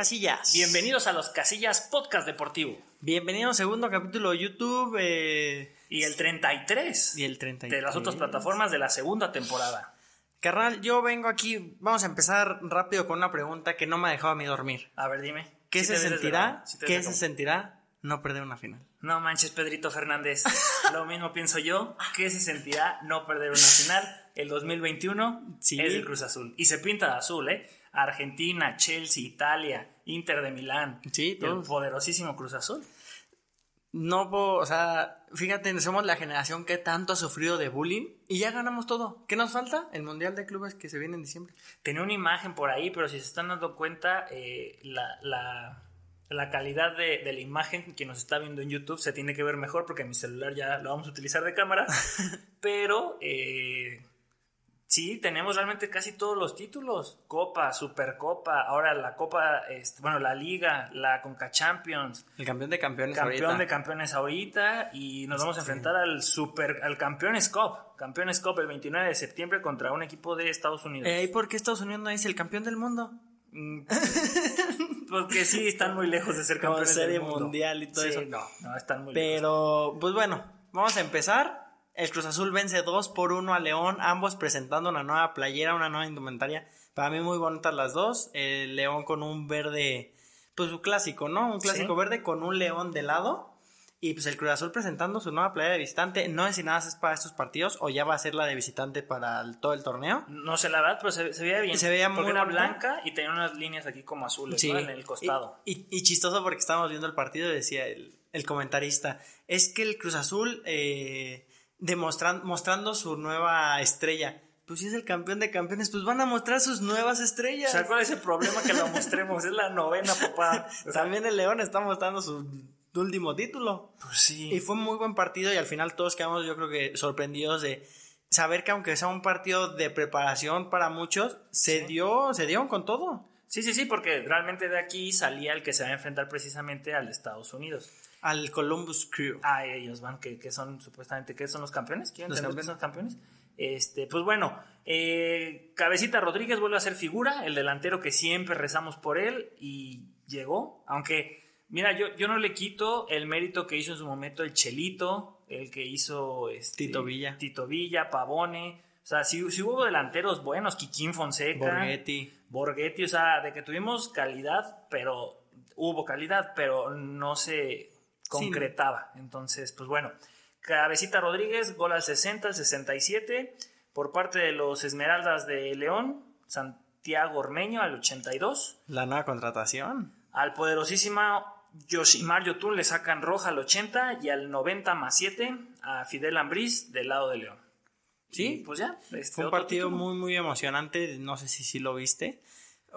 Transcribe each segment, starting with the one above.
Casillas. Bienvenidos a los Casillas Podcast Deportivo. Bienvenido al segundo capítulo de YouTube. eh, Y el 33 y el 33. de las otras plataformas de la segunda temporada. Carnal, yo vengo aquí. Vamos a empezar rápido con una pregunta que no me ha dejado a mí dormir. A ver, dime. ¿Qué ¿Sí se sentirá? ¿Qué se sentirá no perder una final? No manches, Pedrito Fernández. Lo mismo pienso yo. ¿Qué se sentirá no perder una final? El 2021 Sí. es el Cruz Azul. Y se pinta de azul, ¿eh? Argentina, Chelsea, Italia, Inter de Milán. Sí, el poderosísimo Cruz Azul. No o sea, fíjate, somos la generación que tanto ha sufrido de bullying y ya ganamos todo. ¿Qué nos falta? El Mundial de Clubes que se viene en diciembre. Tenía una imagen por ahí, pero si se están dando cuenta, eh, la, la- la calidad de, de la imagen que nos está viendo en YouTube se tiene que ver mejor porque mi celular ya lo vamos a utilizar de cámara. pero eh, sí, tenemos realmente casi todos los títulos: Copa, Supercopa, ahora la Copa, este, bueno, la Liga, la Conca Champions. El campeón de campeones Campeón ahorita. de campeones ahorita y nos vamos a enfrentar al super al Campeones Cup, Campeones Cup el 29 de septiembre contra un equipo de Estados Unidos. Eh, ¿Y por qué Estados Unidos no es el campeón del mundo? Mm, Porque sí, están muy lejos de ser campeones serie del mundo. mundial y todo Sí, eso. No, no, están muy lejos. Pero, pues bueno, vamos a empezar. El Cruz Azul vence 2 por 1 a León, ambos presentando una nueva playera, una nueva indumentaria. Para mí muy bonitas las dos. El León con un verde, pues un clásico, ¿no? Un clásico Sí. verde con un león de lado. Y pues el Cruz Azul presentando su nueva playera de visitante. No sé si nada es para estos partidos o ya va a ser la de visitante para el- todo el torneo. No sé la verdad, pero se, se veía bien. Se veía muy Porque era blanca y tenía unas líneas aquí como azules ¿no? en el costado. Y, y- y chistoso porque estábamos viendo el partido y decía el, el comentarista, es que el Cruz Azul eh, demostran- mostrando su nueva estrella. Pues si es el campeón de campeones, pues van a mostrar sus nuevas estrellas. O sea, ¿cuál es el problema que lo mostremos? Es la novena, papá. O sea, También el León está mostrando su último título. pues sí. Y fue un muy buen partido y al final todos quedamos yo creo que sorprendidos de saber que aunque sea un partido de preparación para muchos, se dio, se dieron con todo. Sí, sí, sí, porque realmente de aquí salía el que se va a enfrentar precisamente al Estados Unidos. Al Columbus Crew. Ah, ellos van, que, que son supuestamente, que son los campeones? ¿Quieren Los son los campeones? Este, pues bueno, eh, Cabecita Rodríguez vuelve a ser figura, el delantero que siempre rezamos por él y llegó, aunque, mira, yo, yo no le quito el mérito que hizo en su momento el Chelito, el que hizo este, Tito Villa. Tito Villa, Pavone, o sea, si, hubo delanteros buenos, Kikín Fonseca, Borghetti. Borghetti, o sea, de que tuvimos calidad, pero hubo calidad, pero no se concretaba. Entonces, pues bueno, Cabecita Rodríguez, gol al 60, al 67, por parte de los Esmeraldas de León, Santiago Ormeño al 82, La nueva contratación. al poderosísima Yoshimar Yotun le sacan roja al 80 y al 90 más 7 a Fidel Ambriz del lado de León. Sí, Y, pues ya. este, Fue un partido título. muy, muy emocionante. No sé si sí lo viste.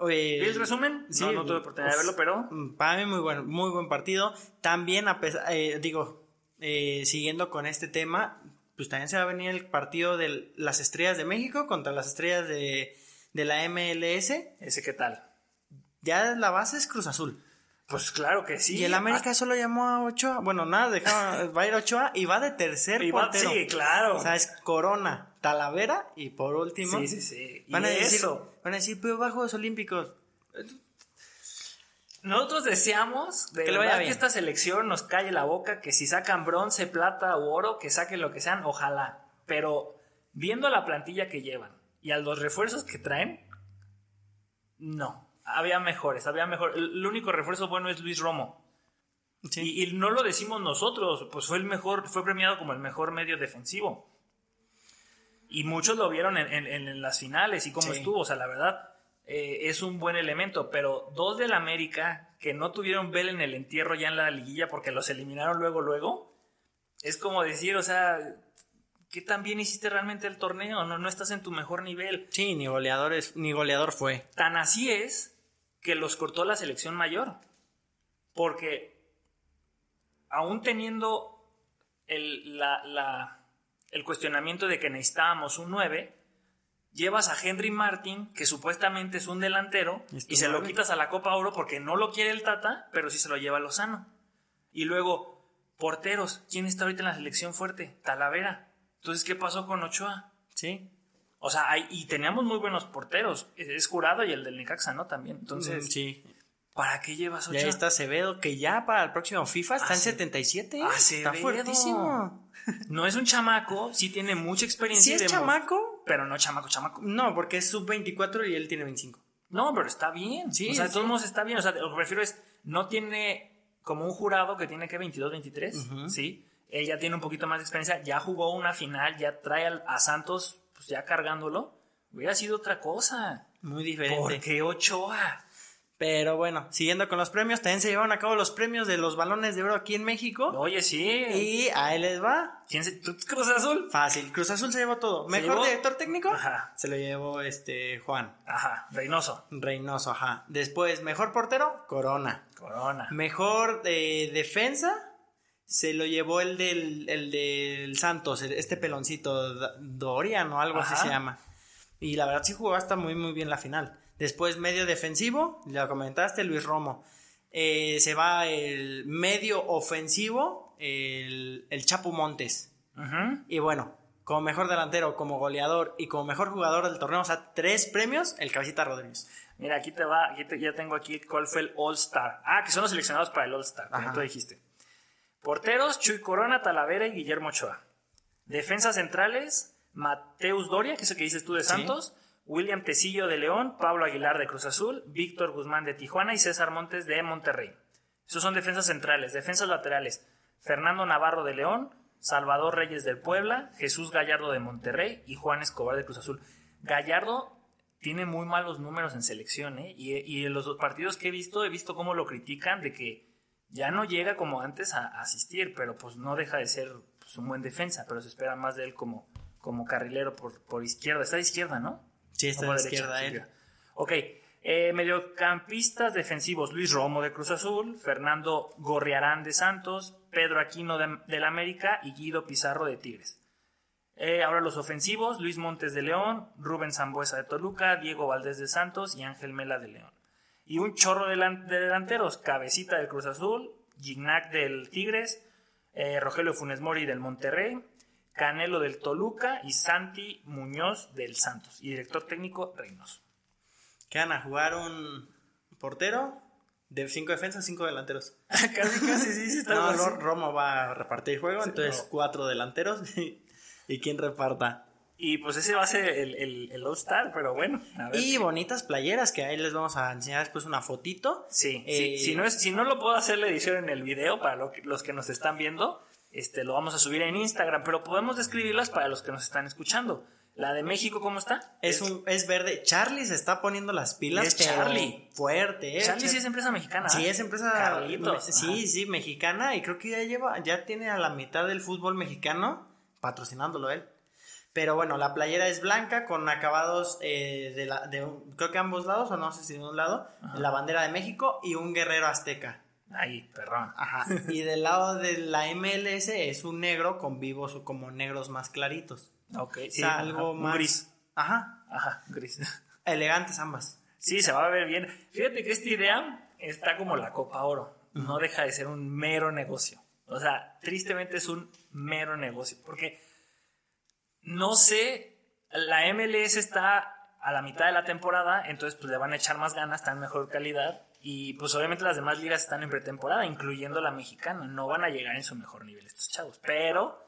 Eh, ¿Vi el resumen? sí, no, no tuve oportunidad de verlo, pero Para mí, muy buen, muy buen partido. También, a pesar, eh, digo, eh, siguiendo con este tema, pues también se va a venir el partido de las estrellas de México contra las estrellas de, de la MLS. ese qué tal. Ya la base es Cruz Azul. Pues claro que sí. y el América solo llamó a Ochoa. Bueno, nada, dejaba, va a ir Ochoa y va de tercer Ah, Y va- portero. sí, claro. O sea, es Corona, Talavera y por último. Sí, sí, sí. Van a, decir, eso. van a decir, pero va a Juegos Olímpicos. Nosotros deseamos de Que verdad que esta selección nos calle la boca, que si sacan bronce, plata u oro, que saquen lo que sean, ojalá. Pero viendo la plantilla que llevan y a los refuerzos que traen, no. Había mejores, había mejor. El, el único refuerzo bueno es Luis Romo. Sí. Y, y no lo decimos nosotros, pues fue el mejor, fue premiado como el mejor medio defensivo. Y muchos lo vieron en, en- en las finales y cómo Sí. estuvo. O sea, la verdad, eh, es un buen elemento. Pero dos del América que no tuvieron vela en el entierro ya en la liguilla porque los eliminaron luego, luego. Es como decir, o sea, ¿qué tan bien hiciste realmente el torneo? No, no estás en tu mejor nivel. Sí, ni goleadores, ni goleador fue. Tan así es que los cortó la selección mayor. Porque aún teniendo el, la- la- el cuestionamiento de que necesitábamos un 9, llevas a Henry Martin, que supuestamente es un delantero, y se lo quitas a la Copa Oro porque no lo quiere el Tata, pero sí se lo lleva a Lozano. Y luego, porteros, ¿quién está ahorita en la selección fuerte? Talavera. Entonces, ¿qué pasó con Ochoa? Sí. O sea, hay, y teníamos muy buenos porteros. Es jurado y el del Necaxa, ¿no? También. Entonces, Mm, sí. ¿para qué llevas Ya Ochoa? está Acevedo, que ya para el próximo FIFA está en Ace- 77. Está Acevedo. fuertísimo. No es un chamaco, sí tiene mucha experiencia. Y es chamaco, Pero no chamaco, chamaco. no, porque es sub-24 y él tiene 25. No, pero está bien. Sí, o sea, de sí. todos modos está bien. O sea, lo que prefiero es, no tiene como un jurado que tiene que 22, 23, ¿sí? Él ya tiene un poquito más de experiencia, ya jugó una final, ya trae a Santos, pues ya cargándolo. Hubiera sido otra cosa. Muy diferente. ¿Por qué Ochoa? Pero bueno, siguiendo con los premios, también se llevaron a cabo los premios de los balones de oro aquí en México. Oye, sí. Y ahí les va. ¿Quién se... ¿Tú Cruz Azul? Fácil. Cruz Azul se llevó todo. ¿Se Mejor llevó? director técnico. Ajá. Se lo llevó este Juan. Ajá, Reynoso. Reynoso, ajá. Después, mejor portero, Corona. Corona. Mejor eh, defensa, se lo llevó el del, el del Santos, este peloncito, Dorian o algo Ajá. así se llama. Y la verdad sí jugó hasta muy, muy bien la final. Después, medio defensivo, ya comentaste, Luis Romo. Eh, se va el medio ofensivo, el, el Chapo Montes. Y bueno, como mejor delantero, como goleador y como mejor jugador del torneo, o sea, tres premios, el Cabecita Rodríguez. Mira, aquí te va, aquí te- ya tengo aquí cuál fue el All Star. Ah, que son los seleccionados para el All Star, como tú dijiste. Porteros, Chuy Corona, Talavera y Guillermo Ochoa. Defensas centrales, Mateus Doria, que es el que dices tú de Santos, William Tecillo de León, Pablo Aguilar de Cruz Azul, Víctor Guzmán de Tijuana y César Montes de Monterrey. Esos son defensas centrales. Defensas laterales, Fernando Navarro de León, Salvador Reyes del Puebla, Jesús Gallardo de Monterrey y Juan Escobar de Cruz Azul. Gallardo tiene muy malos números en selección, ¿eh? Y, en los dos partidos que he visto, he visto cómo lo critican de que ya no llega como antes a, a asistir, pero pues no deja de ser pues, un buen defensa, pero se espera más de él como, como carrilero por, por izquierda. Está de izquierda, ¿no? Sí, está derecha, izquierda sí, él. ya. Ok. eh, mediocampistas defensivos: Luis Romo de Cruz Azul, Fernando Gorriarán de Santos, Pedro Aquino de, del América y Guido Pizarro de Tigres. Eh, ahora los ofensivos: Luis Montes de León, Rubén Zambuesa de Toluca, Diego Valdés de Santos y Ángel Mela de León. Y un chorro de, de delanteros: Cabecita del Cruz Azul, Gignac del Tigres, eh, Rogelio Funes Mori del Monterrey, Canelo del Toluca y Santi Muñoz del Santos. Y director técnico Reynoso. Que van a jugar un portero de cinco defensas, cinco delanteros. casi, casi, sí, sí, está No, Romo va a repartir juego, Sí, entonces no. cuatro delanteros y, y quién reparta. Y pues ese va a ser el, el, el All Star, pero bueno. A ver. Y bonitas playeras que ahí les vamos a enseñar después una fotito. Sí, Eh, sí, si, no es, si no lo puedo hacer la edición en el video para lo que- los que nos están viendo, este, lo vamos a subir en Instagram, pero podemos describirlas para los que nos están escuchando. La de México, ¿cómo está? Es, un, es verde. Charlie se está poniendo las pilas. Es Charlie. Fuerte, ¿eh? Charlie sí es empresa mexicana. Sí, ¿eh? es empresa. Carlitos, Sí, sí, mexicana. Y creo que ya lleva, ya tiene a la mitad del fútbol mexicano patrocinándolo él. Pero bueno, la playera es blanca con acabados eh, de, la, de un- creo que ambos lados, o no sé si de un lado, la bandera de México y un guerrero azteca. Ahí, perrón. Ajá. Y del lado de la MLS es un negro con vivos o como negros más claritos. Ok, O sí. sea, ajá, algo un más. gris. Ajá. Ajá, gris. Elegantes ambas. Sí, se va a ver bien. Fíjate que esta idea está como la Copa Oro. No deja de ser un mero negocio. O sea, tristemente es un mero negocio. Porque no sé, la MLS está a la mitad de la temporada, entonces pues le van a echar más ganas, están en mejor calidad. Y pues obviamente las demás ligas están en pretemporada, incluyendo la mexicana. No van a llegar en su mejor nivel estos chavos. Pero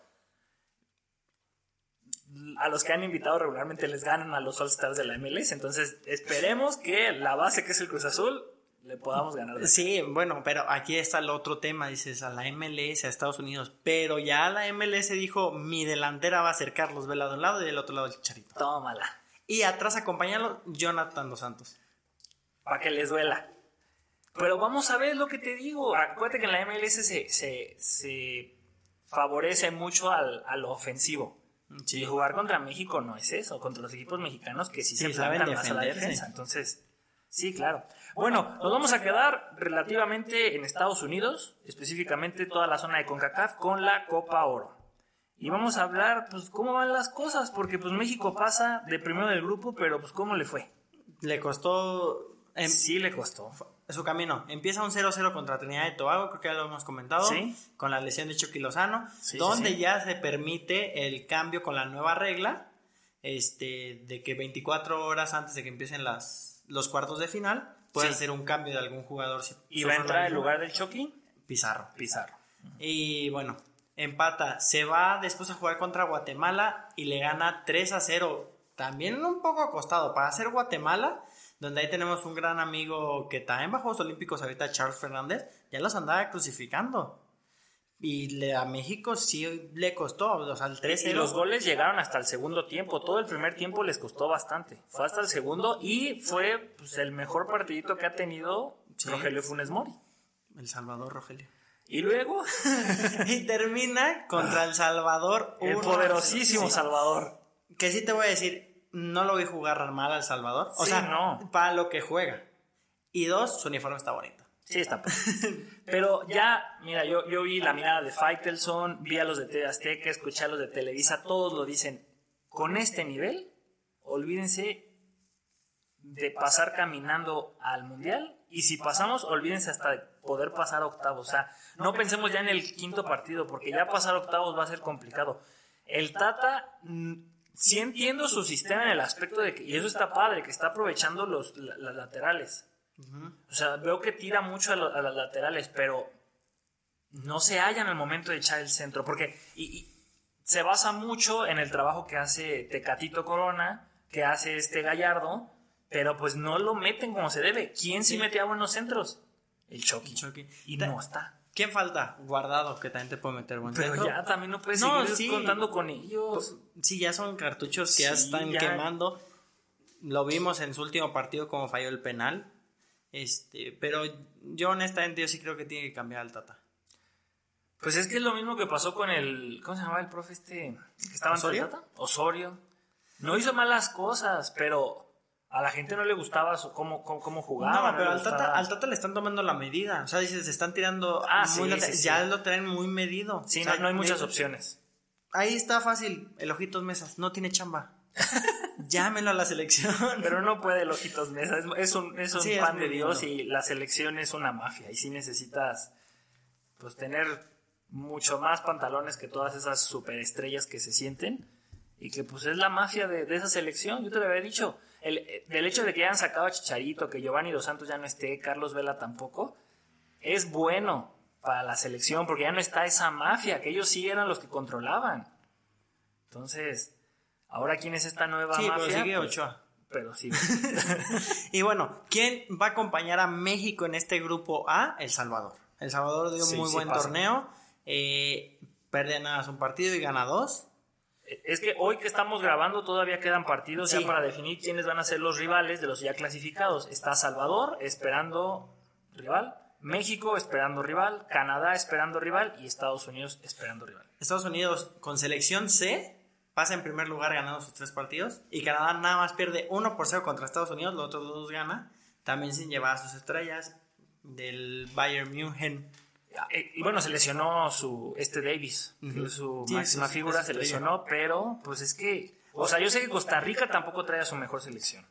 a los que han invitado regularmente les ganan a los All Stars de la MLS. Entonces, esperemos que la base que es el Cruz Azul le podamos ganar. de- Sí, bueno, pero aquí está el otro tema, dices, a la MLS, a Estados Unidos, pero ya la MLS dijo, mi delantera va a ser Carlos Vela de un lado y del otro lado el Chicharito. Tómala. Y atrás acompañarlo, Jonathan Dos Santos. Para que les duela. Pero vamos a ver lo que te digo. Acuérdate que en la MLS se, se, se favorece mucho al, a lo ofensivo. Y jugar contra México no es eso. Contra los equipos mexicanos que sí, Sí, se saben más a la defensa. Entonces, sí, claro. Bueno, nos vamos a quedar relativamente en Estados Unidos, específicamente toda la zona de CONCACAF con la Copa Oro. Y vamos a hablar, pues, cómo van las cosas, porque pues México pasa de primero del grupo, pero pues, ¿cómo le fue? Le costó em, Sí le costó. Su camino. Empieza un 0-0 contra Trinidad y Tobago, creo que ya lo hemos comentado, Sí. con la lesión de Chucky Lozano, Sí, donde sí. ya se permite el cambio con la nueva regla este, de que 24 horas antes de que empiecen las, los cuartos de final, puede hacer un cambio de algún jugador. Si ¿Y va a entrar en lugar del Chucky? Pizarro. Pizarro. Y bueno, empata. Se va después a jugar contra Guatemala y le gana 3 a 0. También un poco acostado para hacer Guatemala, donde ahí tenemos un gran amigo que también a Juegos Olímpicos ahorita, Charles Fernández, ya los andaba crucificando. Y le, a México sí le costó, o sea, el 3 Y los goles llegaron hasta el segundo tiempo. Todo el primer tiempo les costó bastante. Fue hasta el segundo y fue pues, el mejor partidito que ha tenido Sí. Rogelio Funes Mori. El Salvador Rogelio. Y luego, y termina contra El Salvador. el 1 a poderosísimo 0. Sí. Salvador. Que sí te voy a decir, no lo vi jugar mal al Salvador. O Sí, sea, no. para lo que juega. Y dos, su uniforme está bonito. Sí, está. Pero ya, mira, yo, yo vi la mirada de Faitelson, vi a los de TV Azteca, escuché a los de Televisa, todos lo dicen. Con este nivel, olvídense de pasar caminando al Mundial. Y si pasamos, olvídense hasta de poder pasar a octavos. O sea, no pensemos ya en el quinto partido, porque ya pasar a octavos va a ser complicado. El Tata, sí entiendo su sistema en el aspecto de que, y eso está padre, que está aprovechando los, la- las laterales. O sea, veo que tira mucho a, lo- a las laterales, pero no se hallan al momento de echar el centro, porque y- y se basa mucho en el trabajo que hace Tecatito Corona, que hace este Gallardo, pero pues no lo meten como se debe. ¿Quién sí, Sí. metía buenos centros? El Chucky. Chucky. Y Ta- no está. ¿Quién falta? Guardado, que también te puede meter buen Pero centro. ya también no puedes No, seguir sí. contando con ellos. Sí, ya son cartuchos que ya están ya. quemando. Lo vimos en su último partido como falló el penal. Este, pero yo honestamente yo sí creo que tiene que cambiar al Tata. Pues es que es lo mismo que pasó con el. ¿Cómo se llamaba el profe este? Que estaba en ¿Osorio? Tata? Osorio. No hizo malas cosas, pero a la gente no le gustaba su- cómo, cómo, cómo jugaba. no, pero al tata, al Tata le están tomando la medida. O sea, dices, se están tirando. Ah, muy sí, late- sí, sí. Ya lo traen muy medido. Sí, O sea, no, no hay muchas opciones. Ahí está fácil. El Ojitos Mesas. No tiene chamba. Llámelo a la selección. Pero no puede el Ojitos Mesa. Es, un, es un es pan de Dios lindo. y la selección es una mafia. Y sí necesitas pues tener mucho más pantalones que todas esas superestrellas que se sienten. Y que pues es la mafia de, de esa selección. Yo te lo había dicho. El, del hecho de que hayan sacado a Chicharito, que Giovanni Dos Santos ya no esté, Carlos Vela tampoco, es bueno para la selección porque ya no está esa mafia, que ellos sí eran los que controlaban. Entonces, ahora quién es esta nueva Sí, mafia. pero sigue Pues, Ochoa. pero sí. Y bueno, ¿quién va a acompañar a México en este grupo A? El Salvador. El Salvador dio un Sí, muy sí buen pasa. torneo. Eh, pierde nada más un partido y gana dos. Es que hoy que estamos grabando todavía quedan partidos Sí. ya para definir quiénes van a ser los rivales de los ya clasificados. Está Salvador esperando rival, México esperando rival, Canadá esperando rival y Estados Unidos esperando rival. Estados Unidos con selección C pasa en primer lugar ganando sus tres partidos. Y Canadá nada más pierde 1 por 0 contra Estados Unidos, los otros dos gana. También sin llevar a sus estrellas del Bayern München. Eh, Y bueno, se lesionó su este Davis, Ujú. es su Sí, máxima es figura, se lesionó, pero pues es que, o sea, yo sé que Costa Rica tampoco trae a su mejor selección.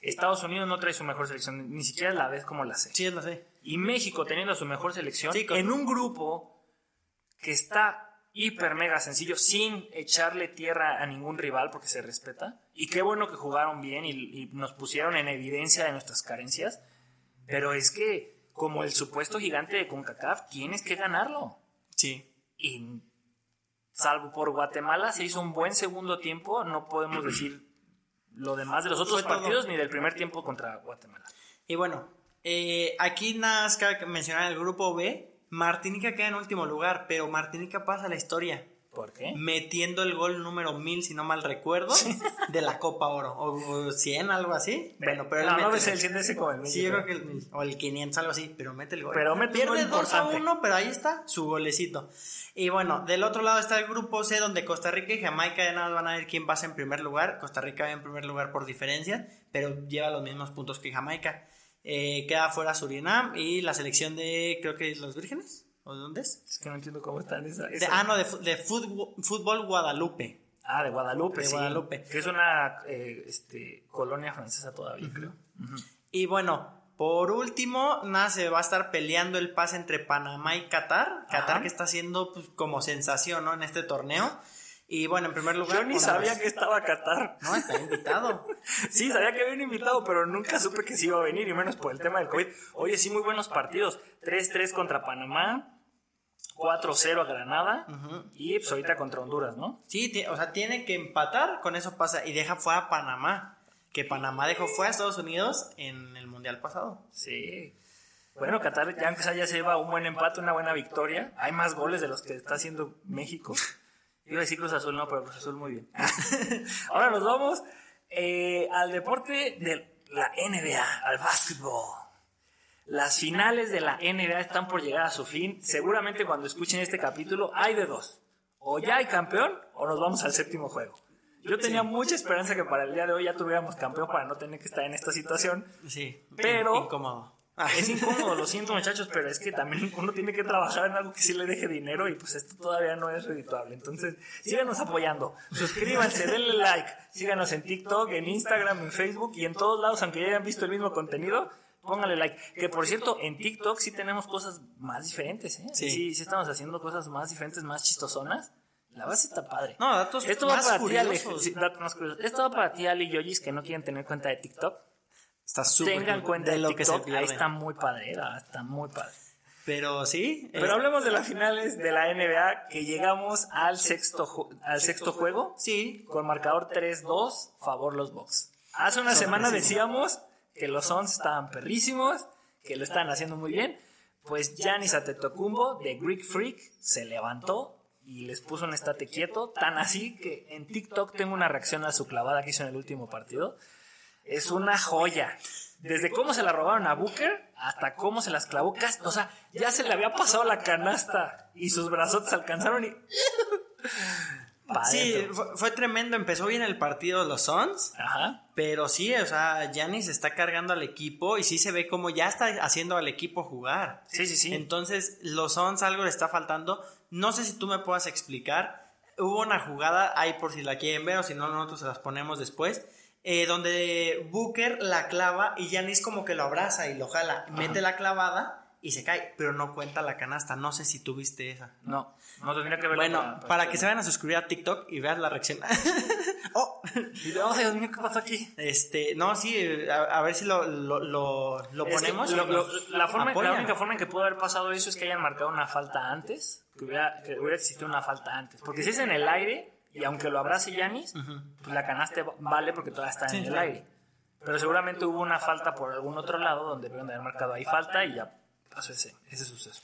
Estados Unidos no trae su mejor selección, ni siquiera la ves como la sé. Sí, es lo sé. Y México teniendo su mejor selección Sí, en un grupo que está hiper mega sencillo, sin echarle tierra a ningún rival porque se respeta. Y qué bueno que jugaron bien y, y nos pusieron en evidencia de nuestras carencias. Pero es que, como el supuesto gigante de CONCACAF, tienes que ganarlo. Sí. Y salvo por Guatemala, se hizo un buen segundo tiempo. No podemos decir lo demás de los otros partidos ni del primer tiempo contra Guatemala. Y bueno, eh, aquí nada más cabe mencionar el grupo B. Martinica queda en último lugar, pero Martinica pasa la historia. ¿Por qué? Metiendo el gol número 1000, si no mal recuerdo, de la Copa Oro. O, o 100, algo así. Bueno, pero él no, no el 100 ese como el Sí, yo México. creo que el 1000, o el 500, algo así, pero mete el gol. Pero mete Pierde gol 2 a importante. 1, pero ahí está su golecito. Y bueno, del otro lado está el grupo C, donde Costa Rica y Jamaica ya nada más van a ver quién pasa en primer lugar. Costa Rica va en primer lugar por diferencia, pero lleva los mismos puntos que Jamaica. Eh, queda fuera Surinam y la selección de, creo que los Vírgenes. ¿O de dónde es? Es que no entiendo cómo están esa. Ah, no, de, de fútbol, fútbol Guadalupe. Ah, de Guadalupe, De sí. Guadalupe. Que es una eh, este, colonia francesa todavía, creo. Y bueno, por último, nada, se va a estar peleando el pase entre Panamá y Qatar. Qatar Ajá. que está haciendo pues, como sensación ¿no? en este torneo. Y bueno, en primer lugar. Yo ni sabía vez- que estaba Qatar. No, está invitado. Sí, sabía que había un invitado, pero nunca supe que sí iba a venir, y menos por el tema del COVID. Oye, sí, muy buenos partidos. 3-3 contra Panamá, 4-0 a Granada, y pues ahorita contra Honduras, ¿no? Sí, o sea, tiene que empatar, con eso pasa. Y deja fuera a Panamá. Que Panamá dejó fuera a Estados Unidos en el mundial pasado. Sí. Bueno, Qatar ya sea ya se lleva un buen empate, una buena victoria. Hay más goles de los que está haciendo México. Iba a decir Cruz Azul, no, pero Cruz Azul muy bien. Ahora nos vamos eh, al deporte de la NBA, al básquetbol. Las finales de la NBA están por llegar a su fin. Seguramente cuando escuchen este capítulo hay de dos. O ya hay campeón o nos vamos al séptimo juego. Yo tenía mucha esperanza que para el día de hoy ya tuviéramos campeón para no tener que estar en esta situación. Sí. Pero- Incómodo. Es incómodo, lo siento muchachos, pero es que también uno tiene que trabajar en algo que sí le deje dinero y pues esto todavía no es redituable. Entonces, síganos apoyando, suscríbanse, denle like, síganos en TikTok, en Instagram, en Facebook y en todos lados, aunque ya hayan visto el mismo contenido, pónganle like. Que por cierto, en TikTok sí tenemos cosas más diferentes, ¿eh? Sí. Sí, sí estamos haciendo cosas más diferentes, más chistosonas. La base está padre. No, datos Esto va más para ti, Ale. curiosos. sí, datos más curiosos. Esto va para ti, Ale y Yoyis, que no quieren tener cuenta de TikTok. Está súper Tengan cuenta de de lo que se TikTok, ahí está muy padre, ¿eh? está muy padre. Pero sí. Pero es- hablemos de las finales de la NBA, que llegamos al sexto, al sexto juego, Sí. con marcador 3-2, favor los Bucks. Hace una semana decíamos que los Suns estaban perrísimos, que lo estaban haciendo muy bien, pues Giannis Antetokounmpo de Greek Freak se levantó y les puso un estate quieto, tan así que en TikTok tengo una reacción a su clavada que hizo en el último partido. Es una joya. Desde cómo se la robaron a Booker hasta cómo se las clavó. O sea, ya se le había pasado la canasta y sus brazos se alcanzaron y. Sí, fue tremendo. Empezó bien el partido los Suns. Ajá. Pero sí, o sea, Giannis está cargando al equipo y sí se ve como ya está haciendo al equipo jugar. Sí, sí, sí. Entonces, los Suns algo le está faltando. No sé si tú me puedas explicar. Hubo una jugada, ahí por si la quieren ver o si no, nosotros se las ponemos después. eh, donde Booker la clava y Giannis como que lo abraza y lo jala. Mete la clavada y se cae, pero no cuenta la canasta. No sé si tuviste esa. No, no tendría que verlo. Bueno, para que se vayan a suscribir a TikTok y vean la reacción. oh, "Ay, Dios mío, ¿qué pasó aquí? este, no, sí, a, a ver si lo, lo, lo, lo que ponemos. nos la, forma, la única forma en que pudo haber pasado eso es que hayan marcado una falta antes, que hubiera, que hubiera existido una falta antes. Porque si es en el aire, y aunque lo abrace Yanis, pues la canasta vale porque todavía está en Sí, el claro. aire. Pero seguramente hubo una falta por algún otro lado donde debieron de haber marcado ahí falta y ya pasó ese, ese suceso.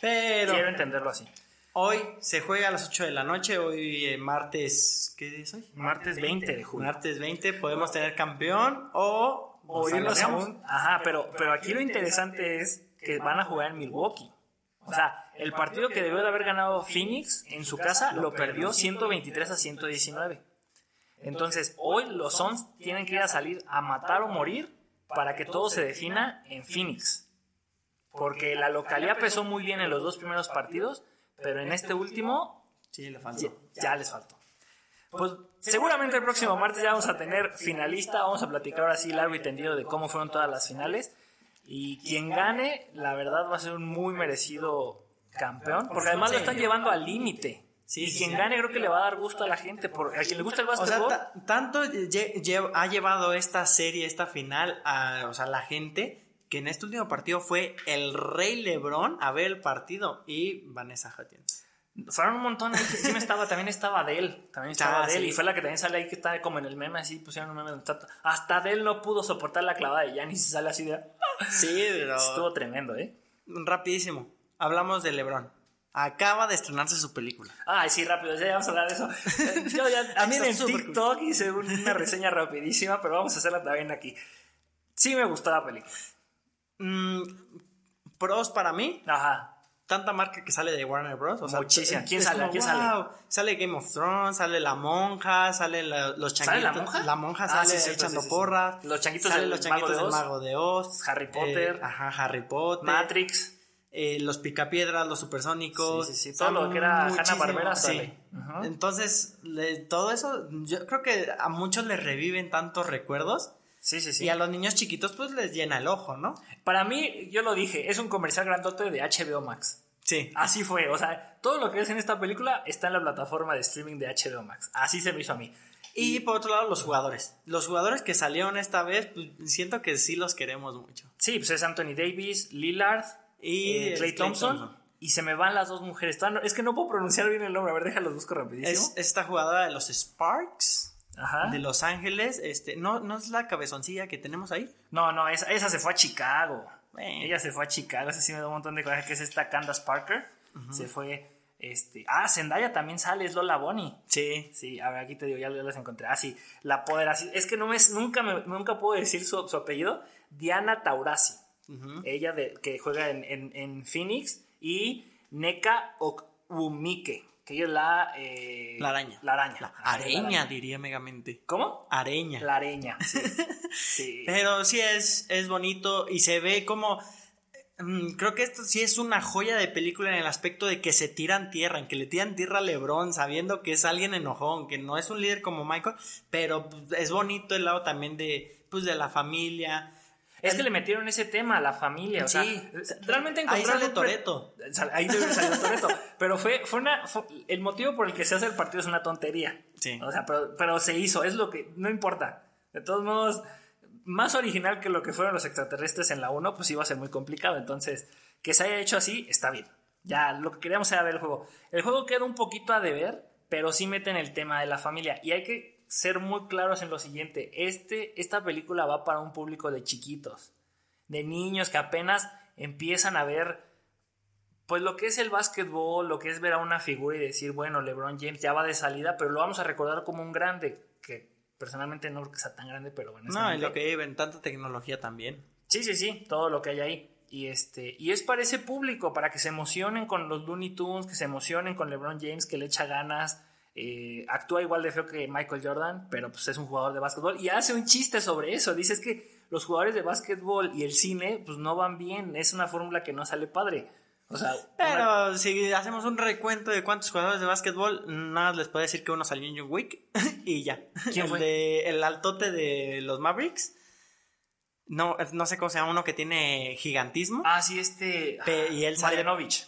Pero Quiero entenderlo así. hoy se juega a las 8 de la noche, hoy eh, martes, ¿qué es hoy? Martes 20 de julio. Martes 20, podemos tener campeón o... O nos irnos a un- Ajá, pero, pero aquí lo interesante es que van a jugar en Milwaukee. O sea, el partido que debió de haber ganado Phoenix en su casa lo perdió 123 a 119. Entonces, hoy los Suns tienen que ir a salir a matar o morir para que todo se defina en Phoenix. Porque la localidad pesó muy bien en los dos primeros partidos, pero en este último Sí, le falta. ya, ya les faltó. Pues seguramente el próximo martes ya vamos a tener finalista, vamos a platicar ahora sí largo y tendido de cómo fueron todas las finales. Y quien gane, la verdad va a ser un muy merecido campeón, porque además lo están llevando al límite. Sí, y quien sí. gane creo que le va a dar gusto a la gente, porque a quien le gusta el O sea, básquetbol, ta- tanto lle- lle- ha llevado esta serie, esta final, a o sea, la gente, que en este último partido fue el Rey Lebron a ver el partido y Vanessa Hudgens. fueron un montón. ahí Sí me estaba, también estaba Adele, también estaba Ah, Adele, sí. y fue la que también sale ahí que está como en el meme, así pusieron un meme donde está- hasta Adele no pudo soportar la clavada de Giannis y sale así de... Sí, pero Estuvo tremendo, ¿eh? rapidísimo. Hablamos de Lebron. Acaba de estrenarse su película. Ay, sí, rápido, ya vamos a hablar de eso. Yo ya, también en Está súper TikTok hice una reseña rapidísima, pero vamos a hacerla también aquí. Sí me gustó la película. Mm, pros para mí, Ajá. tanta marca que sale de Warner Bros. O sea, Muchísima. ¿Quién sale? como, ¿Quién sale? wow, Sale Game of Thrones, sale La Monja, sale la- los ¿Sale changuitos. la monja? La monja Ah, sale sí, echando sí, sí, sí. porras. Los changuitos sale del los Mago changuitos de del. Mago de Oz. Harry Potter. Eh, ajá, Harry Potter. Matrix. eh, los picapiedras, los supersónicos. Sí, sí, sí, todo lo que era muchísimo, Hanna-Barbera sí. sale. Ajá. Entonces, le- todo eso, yo creo que a muchos les reviven tantos recuerdos. Sí, sí, sí. Y a los niños chiquitos, pues les llena el ojo, ¿no? Para mí, yo lo dije, es un comercial grandote de HBO Max. Sí. Así fue. O sea, todo lo que es en esta película está en la plataforma de streaming de HBO Max. Así se me hizo a mí. Y por otro lado, los jugadores. Los jugadores que salieron esta vez, pues, siento que sí los queremos mucho. Sí, pues es Anthony Davis, Lillard Y eh, Clay Thompson. Thompson. Y se me van las dos mujeres. Es que no puedo pronunciar bien el nombre. A ver, déjalos busco rapidísimo. Es esta jugadora de los Sparks Ajá. de Los Ángeles. Este, ¿no, ¿No es la cabezoncilla que tenemos ahí? No, no, esa, esa se fue a Chicago. Ella se fue a Chicago. Esa sí me da un montón de coraje. Que es esta Candace Parker. Se fue. Este, ah, Zendaya también sale, es Lola Bonnie. Sí. Sí, a ver, aquí te digo, ya, ya las encontré. Ah, sí, la Poderasi. Es que no me, nunca, me, nunca puedo decir su, su apellido. Diana Taurasi. Ella de, que juega en, en- en Phoenix. Y Neka Okwumike, es la... eh, La araña. La araña. La areña, araña. diría Megamente. ¿Cómo? Areña. La areña, sí. Sí. Pero sí es, es bonito y se ve como... mm, Creo que esto sí es una joya de película en el aspecto de que se tiran tierra, en que le tiran tierra a Lebron, sabiendo que es alguien enojón, que no es un líder como Michael, pero pues, es bonito el lado también de, pues, de la familia. Es que le metieron ese tema a la familia, o Sí. sea, realmente Ahí encontraron sale un pre- Toretto. Sal- Ahí debe salir Toretto. Pero fue, fue una. fue- el motivo por el que se hace el partido es una tontería. Sí. O sea, pero, pero se hizo, es lo que. No importa. De todos modos, más original que lo que fueron los extraterrestres en la 1, pues iba a ser muy complicado. Entonces, que se haya hecho así, está bien. Ya, lo que queríamos era ver el juego. El juego queda un poquito a deber, pero sí meten el tema de la familia. Y hay que ser muy claros en lo siguiente. Este, esta película va para un público de chiquitos de niños que apenas empiezan a ver pues lo que es el básquetbol, lo que es ver a una figura y decir, bueno, LeBron James ya va de salida, pero lo vamos a recordar como un grande, que personalmente no creo que sea tan grande, pero bueno. No, y lo que viven, tanta tecnología también. Sí, sí, sí, todo lo que hay ahí. Y, este, y es para ese público, para que se emocionen con los Looney Tunes, que se emocionen con LeBron James, que le echa ganas. Eh, actúa igual de feo que Michael Jordan, pero pues es un jugador de básquetbol y hace un chiste sobre eso. Dice es que los jugadores de básquetbol y el cine pues no van bien, es una fórmula que no sale padre. O sea, una- Pero si hacemos un recuento de cuántos jugadores de básquetbol, nada les puedo decir que uno salió en John Wick y ya. ¿Quién el fue? de el altote de los Mavericks. No, no sé cómo se llama uno que tiene gigantismo. ah, sí, este... Pe- y él sale-.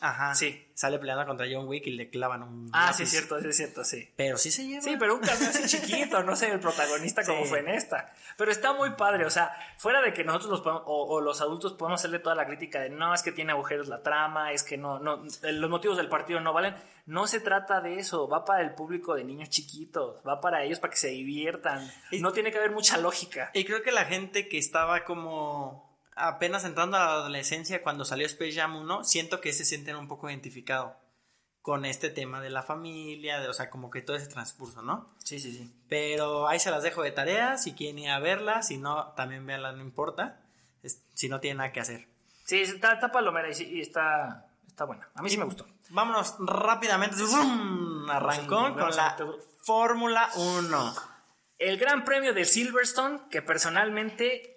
Ajá. Sí. Sale peleando contra John Wick y le clavan un. Ah, lápiz. sí, es cierto, sí, es cierto, sí. Pero sí se lleva. Sí, pero un cambio así chiquito, no sé el protagonista como Sí. fue en esta. Pero está muy padre, o sea, fuera de que nosotros los podemos- o, o los adultos podemos hacerle toda la crítica de no, es que tiene agujeros la trama, es que no, no, los motivos del partido no valen. No se trata de eso, va para el público de niños chiquitos, va para ellos para que se diviertan. Y- No tiene que haber mucha lógica. Y creo que la gente que estaba como apenas entrando a la adolescencia cuando salió Space Jam 1, siento que se sienten un poco identificados con este tema de la familia, de, o sea, como que todo ese transcurso, ¿no? Sí, sí, sí. Pero ahí se las dejo de tarea, si quieren ir a verla, si no, también véanla, no importa, es- si no tienen nada que hacer. Sí, está, está palomera y, está, está buena. A mí sí me gustó. Vámonos rápidamente, ¡zum! arrancó Sí, con la Fórmula 1. El Gran Premio de Silverstone, que personalmente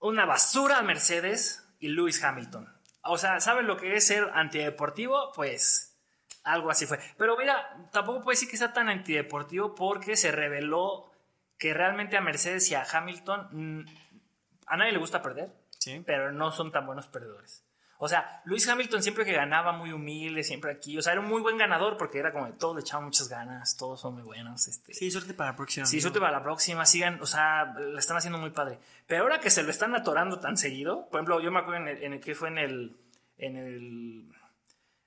una basura a Mercedes y Lewis Hamilton. O sea, ¿saben lo que es ser antideportivo? Pues algo así fue. Pero mira, tampoco puede decir que sea tan antideportivo porque se reveló que realmente a Mercedes y a Hamilton mm, a nadie le gusta perder, Sí. pero no son tan buenos perdedores. O sea, Lewis Hamilton siempre que ganaba muy humilde, siempre aquí, o sea, era un muy buen ganador porque era como de todos le echaban muchas ganas, todos son muy buenos, este. Sí, suerte para la próxima. Sí, suerte para la próxima, sigan, o sea, la están haciendo muy padre. Pero ahora que se lo están atorando tan seguido, por ejemplo, yo me acuerdo en el, en el que fue en el, en el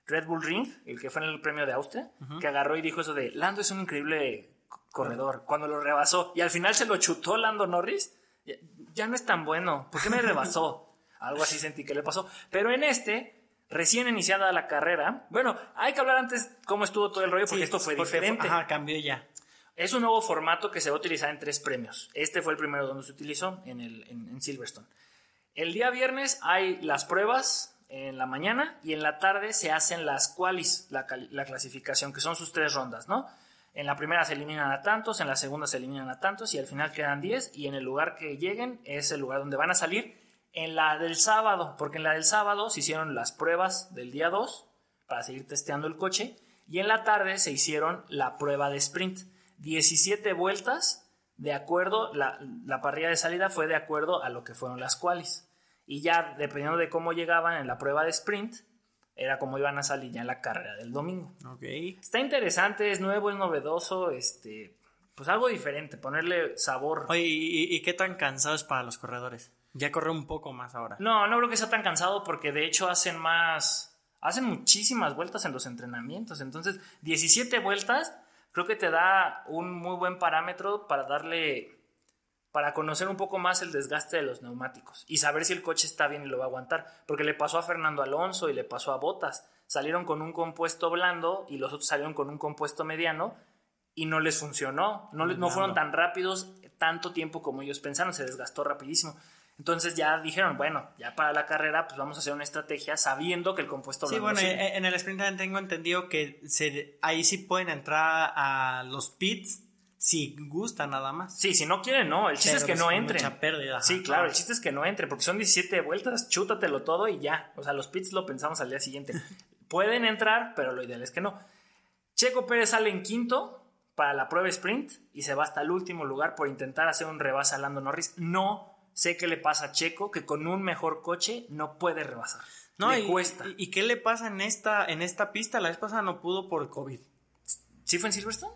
Red Bull Ring, el que fue en el premio de Austria, que agarró y dijo eso de, Lando es un increíble corredor, cuando lo rebasó, y al final se lo chutó Lando Norris, ya, ya no es tan bueno, ¿por qué me rebasó? Algo así sentí que le pasó. Pero en este, recién iniciada la carrera, bueno, hay que hablar antes cómo estuvo todo el rollo, porque Sí, esto fue porque diferente. Ajá, cambió ya. Es un nuevo formato que se va a utilizar en tres premios. Este fue el primero donde se utilizó en, el, en, en Silverstone. El día viernes hay las pruebas en la mañana y en la tarde se hacen las qualis, la clasificación, que son sus tres rondas, ¿no? En la primera se eliminan a tantos, en la segunda se eliminan a tantos y al final quedan 10 y en el lugar que lleguen es el lugar donde van a salir en la del sábado, porque en la del sábado se hicieron las pruebas del día 2 para seguir testeando el coche y en la tarde se hicieron la prueba de sprint. 17 vueltas de acuerdo, la, la parrilla de salida fue de acuerdo a lo que fueron las qualis. Y ya dependiendo de cómo llegaban en la prueba de sprint, era como iban a salir ya en la carrera del domingo. Está interesante, es nuevo, es novedoso, este, pues algo diferente, ponerle sabor. Oye, ¿y, y qué tan cansados para los corredores? Ya corre un poco más ahora. No, no creo que sea tan cansado porque de hecho hacen más, hacen muchísimas vueltas en los entrenamientos. Entonces, 17 vueltas creo que te da un muy buen parámetro para darle, para conocer un poco más el desgaste de los neumáticos y saber si el coche está bien y lo va a aguantar. Porque le pasó a Fernando Alonso y le pasó a Botas. Salieron con un compuesto blando y los otros salieron con un compuesto mediano y no les funcionó. No, no fueron tan rápidos tanto tiempo como ellos pensaron, se desgastó rapidísimo. Entonces ya dijeron, bueno, ya para la carrera, pues vamos a hacer una estrategia sabiendo que el compuesto Sí, bueno, en el sprint también tengo entendido que se, ahí sí pueden entrar a los pits si gusta nada más. Sí, si no quieren, no. El chiste es que no entre. Mucha pérdida. Sí, claro, el chiste es que no entre, porque son 17 vueltas, chútatelo todo y ya. O sea, los pits lo pensamos al día siguiente. pueden entrar, pero lo ideal es que no. Checo Pérez sale en quinto para la prueba sprint y se va hasta el último lugar por intentar hacer un rebase a Lando Norris. No sé qué le pasa a Checo, que con un mejor coche no puede rebasar. No, le y, cuesta. Y, qué le pasa en esta, en esta pista? La vez pasada no pudo por COVID. ¿Sí fue en Silverstone?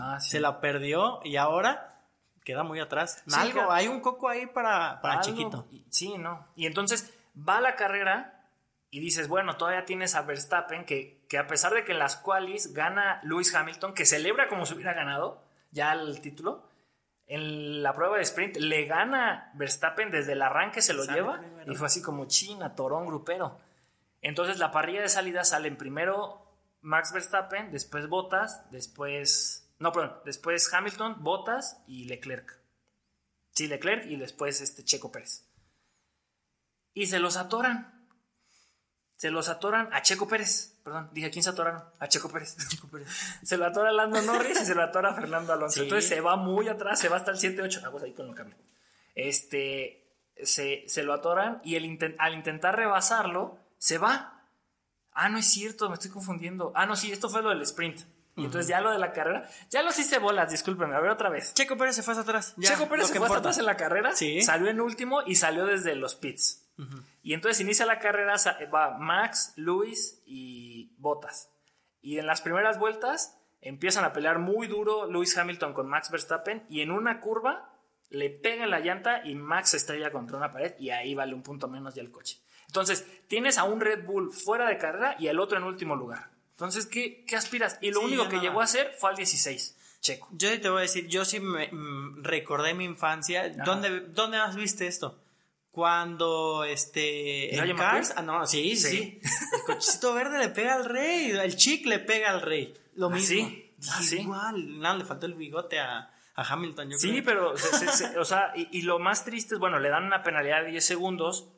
ah, sí. Se la perdió y ahora queda muy atrás. Algo, hay un coco ahí para, para chiquito. Sí, no. Y entonces va la carrera y dices, bueno, todavía tienes a Verstappen que, que a pesar de que en las qualis gana Lewis Hamilton, que celebra como si hubiera ganado ya el título, en la prueba de sprint le gana Verstappen desde el arranque, se lo lleva y fue así como China, torón grupero. Entonces la parrilla de salida salen primero Max Verstappen, después Bottas, después no, perdón, después Hamilton, Bottas y Leclerc. Sí, Leclerc y después este Checo Pérez. Y se los atoran se los atoran a Checo Pérez. Perdón, dije, ¿a quién se atoraron? A Checo Pérez. se lo atora Lando Norris y se lo atora Fernando Alonso. Entonces se va muy atrás, se va hasta el 7-8. Vamos ahí con lo cambio. Este, se, se, lo atoran y el al intentar rebasarlo, se va. Ah, no es cierto, me estoy confundiendo. Ah, no, sí, esto fue lo del sprint. Y entonces ya lo de la carrera, ya los hice bolas, discúlpenme, a ver otra vez. Checo Pérez se fue hasta atrás. Checo Pérez se fue hasta atrás en la carrera, ¿Sí? salió en último y salió desde los pits. Y entonces inicia la carrera, va Max, Luis y Bottas. Y en las primeras vueltas empiezan a pelear muy duro Lewis Hamilton con Max Verstappen y en una curva le pega la llanta y Max se estrella contra una pared y ahí vale un punto menos ya el coche. Entonces, tienes a un Red Bull fuera de carrera y el otro en último lugar. Entonces, ¿qué, qué aspiras? Y lo único que llegó a hacer fue al 16. Checo. Yo te voy a decir, yo sí me mm, recordé mi infancia. ¿Dónde, ¿Dónde has visto esto? Cuando este. ¿En Cars? Ah, no, sí, sí, El cochecito verde le pega al rey. El chic le pega al rey. Lo ¿Ah, mismo. Ah, sí. Igual. No, le faltó el bigote a, a Hamilton, yo sí, pero. o sea, y, lo más triste es, bueno, le dan una penalidad de 10 segundos.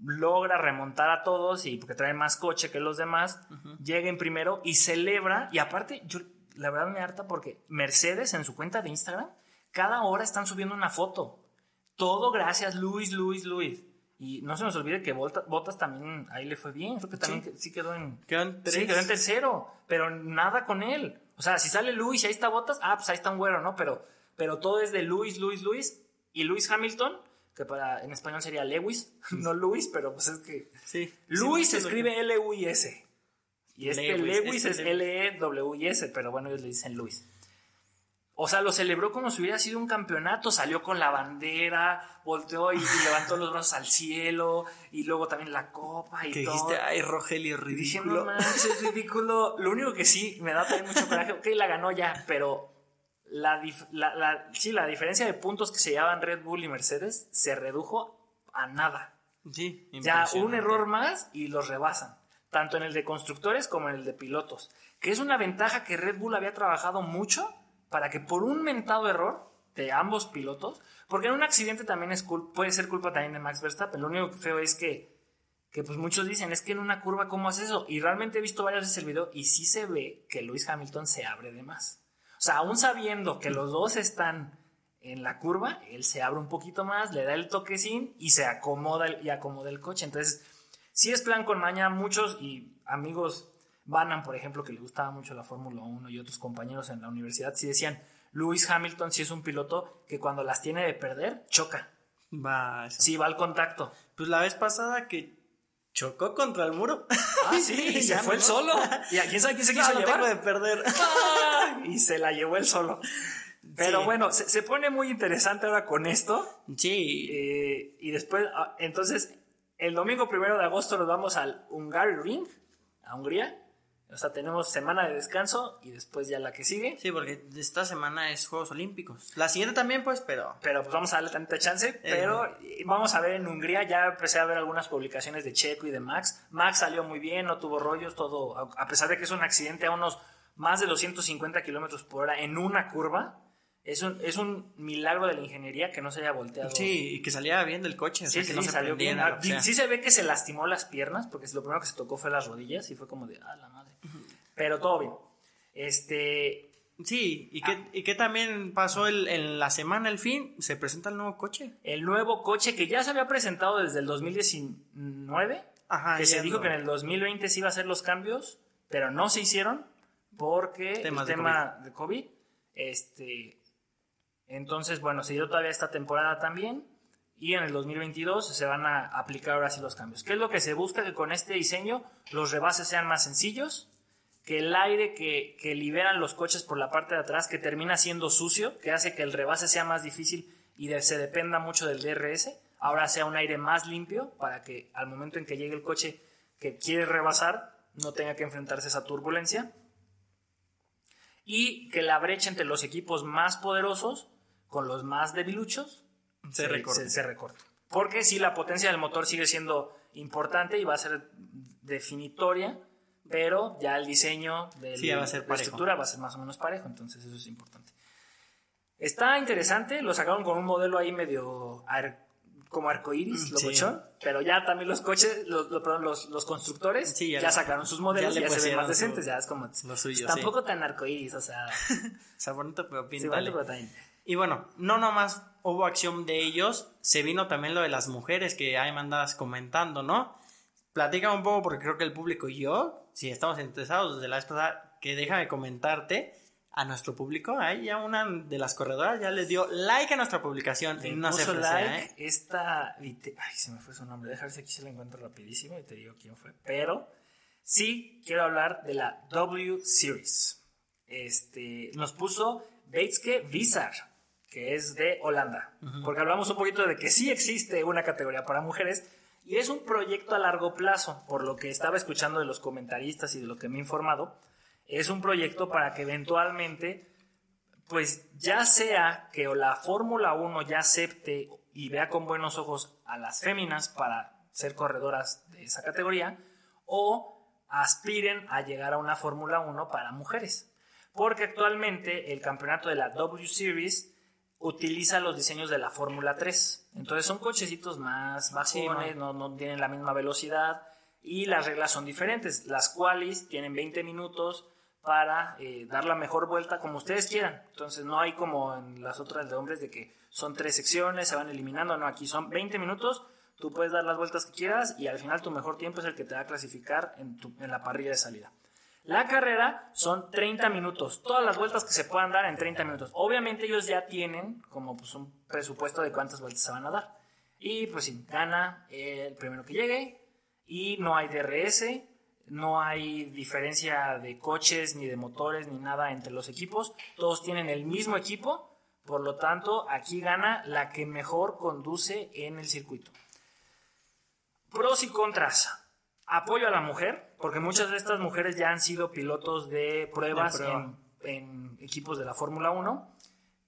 Logra remontar a todos y porque trae más coche que los demás. Llega en primero y celebra. Y aparte, yo la verdad me harta porque Mercedes en su cuenta de Instagram, cada hora están subiendo una foto todo gracias Luis, Luis, Luis. Y no se nos olvide que Botas también ahí le fue bien. Creo que también sí, quedó en. Quedó en, sí, quedó en tercero. Pero nada con él. O sea, si sale Luis y ahí está Botas, ah, pues ahí está un güero, ¿no? Pero, pero todo es de Luis, Luis, Luis. Y Luis Hamilton, que para en español sería Lewis, no Luis, pero pues es que. Sí. Luis se escribe L-U-I-S. Y este Lewis, es L-E-W-I-S, pero bueno, ellos le dicen Luis. O sea, lo celebró como si hubiera sido un campeonato, salió con la bandera, volteó y, levantó los brazos al cielo, y luego también la copa y que todo. dijiste, ay, Rogelio, ridículo. Dije, no es ridículo. Lo único que sí me da también mucho coraje, ok, la ganó ya, pero la, la, sí, la diferencia de puntos que se llevaban Red Bull y Mercedes se redujo a nada. Sí, ya un error más y los rebasan, tanto en el de constructores como en el de pilotos, que es una ventaja que Red Bull había trabajado mucho para que por un mentado error de ambos pilotos, porque en un accidente también es puede ser culpa también de Max Verstappen, lo único que feo es que, que pues muchos dicen, es que en una curva, ¿cómo haces eso? Y realmente he visto varias veces el video y sí se ve que Lewis Hamilton se abre de más. O sea, aún sabiendo que los dos están en la curva, él se abre un poquito más, le da el toquecín y se acomoda y acomoda el coche. Entonces, si es plan con maña, muchos y amigos Bannon, por ejemplo, que le gustaba mucho la Fórmula 1 y otros compañeros en la universidad, sí decían, Lewis Hamilton sí es un piloto que cuando las tiene de perder, choca. Va, Sí, va al contacto. Pues la vez pasada que chocó contra el muro. Ah, sí, y se fue el solo. ¿Y a quién sabe quién se quiso no, llevar? tengo de perder. ¡Ah! Y se la llevó el solo. Pero Sí. bueno, se, se pone muy interesante ahora con esto. Sí, Eh, y después, ah, entonces, el domingo primero de agosto nos vamos al Hungary Ring, a Hungría. O sea, tenemos semana de descanso y después ya la que sigue. sí, porque esta semana es Juegos Olímpicos. La siguiente también, pues, pero... Pero pues vamos a darle tanta chance. Pero eh, vamos a ver en Hungría, ya empecé a ver algunas publicaciones de Checo y de Max. Max salió muy bien, no tuvo rollos, todo. A pesar de que es un accidente a unos más de los 150 kilómetros por hora en una curva. Es un, es un milagro de la ingeniería que no se haya volteado. Sí, y que salía bien del coche, o Sí, sea, sí, que no sí, se salió bien. Ah, sea. Sí se ve que se lastimó las piernas, porque lo primero que se tocó fue las rodillas y fue como de, ah, la madre. Pero todo bien. Este, Sí, y Ah. que, y que también pasó el, en la semana, el fin, se presenta el nuevo coche. el nuevo coche que ya se había presentado desde el 2019, Ajá, que se dijo no. que en el 2020 se iba a hacer los cambios, pero no se hicieron porque Temas el de tema de COVID. Este, entonces, bueno, se dio todavía esta temporada también. Y en el 2022 se van a aplicar ahora sí los cambios. ¿Qué es lo que se busca? Que con este diseño los rebases sean más sencillos, que el aire que, que liberan los coches por la parte de atrás, que termina siendo sucio, que hace que el rebase sea más difícil y de- se dependa mucho del DRS, ahora sea un aire más limpio para que al momento en que llegue el coche que quiere rebasar no tenga que enfrentarse a esa turbulencia. Y que la brecha entre los equipos más poderosos con los más debiluchos Se recorta. se- se recorta. Porque si la potencia del motor sigue siendo importante y va a ser definitoria, pero ya el diseño de Sí, la estructura va a ser más o menos parejo, entonces eso es importante. Está interesante, lo sacaron con un modelo ahí medio ar- como arcoíris, Mm, locochón, pero ya también los coches, los, lo- perdón, los, los constructores Sí, ya, ya sacaron sus modelos ya y ya se ven más decentes, su- ya es como lo suyo, tampoco tan arcoíris, o sea, O sea, bonito, pero sí, píntale. pero. Y bueno, no nomás hubo acción de ellos, se vino también lo de las mujeres que ahí me andabas comentando, ¿no? Platica un poco porque creo que el público y yo, si estamos interesados desde la vez pasada, que déjame comentarte a nuestro público, ahí ya una de las corredoras ya le dio like a nuestra publicación. Le no puso se like ¿eh? esta. ay, se me fue su nombre. Dejar si aquí se la encuentro rapidísimo y te digo quién fue. Pero sí quiero hablar de la W Series. Este, nos puso Beitske Vizar, que es de Holanda. Porque hablamos un poquito de que sí existe una categoría para mujeres. Y es un proyecto a largo plazo, por lo que estaba escuchando de los comentaristas y de lo que me he informado. Es un proyecto para que eventualmente pues ya sea que la Fórmula 1 ya acepte y vea con buenos ojos a las féminas para ser corredoras de esa categoría, o aspiren a llegar a una Fórmula 1 para mujeres. Porque actualmente el campeonato de la W Series utiliza los diseños de la Fórmula 3. Entonces son cochecitos más bajones, Sí, no, no tienen la misma velocidad y las reglas son diferentes. Las qualis tienen 20 minutos para eh, dar la mejor vuelta como ustedes quieran. Entonces no hay como en las otras de hombres de que son tres secciones, se van eliminando. No, aquí son 20 minutos, tú puedes dar las vueltas que quieras y al final tu mejor tiempo es el que te va a clasificar en, tu- en la parrilla de salida. La carrera son 30 minutos, todas las vueltas que se puedan dar en 30 minutos. Obviamente ellos ya tienen como pues un presupuesto de cuántas vueltas se van a dar. Y pues sí, gana el primero que llegue y no hay DRS, no hay diferencia de coches ni de motores ni nada entre los equipos, todos tienen el mismo equipo, por lo tanto aquí gana la que mejor conduce en el circuito. Pros y contras. Apoyo a la mujer, porque muchas de estas mujeres ya han sido pilotos de pruebas De prueba. en, en equipos de la Fórmula 1,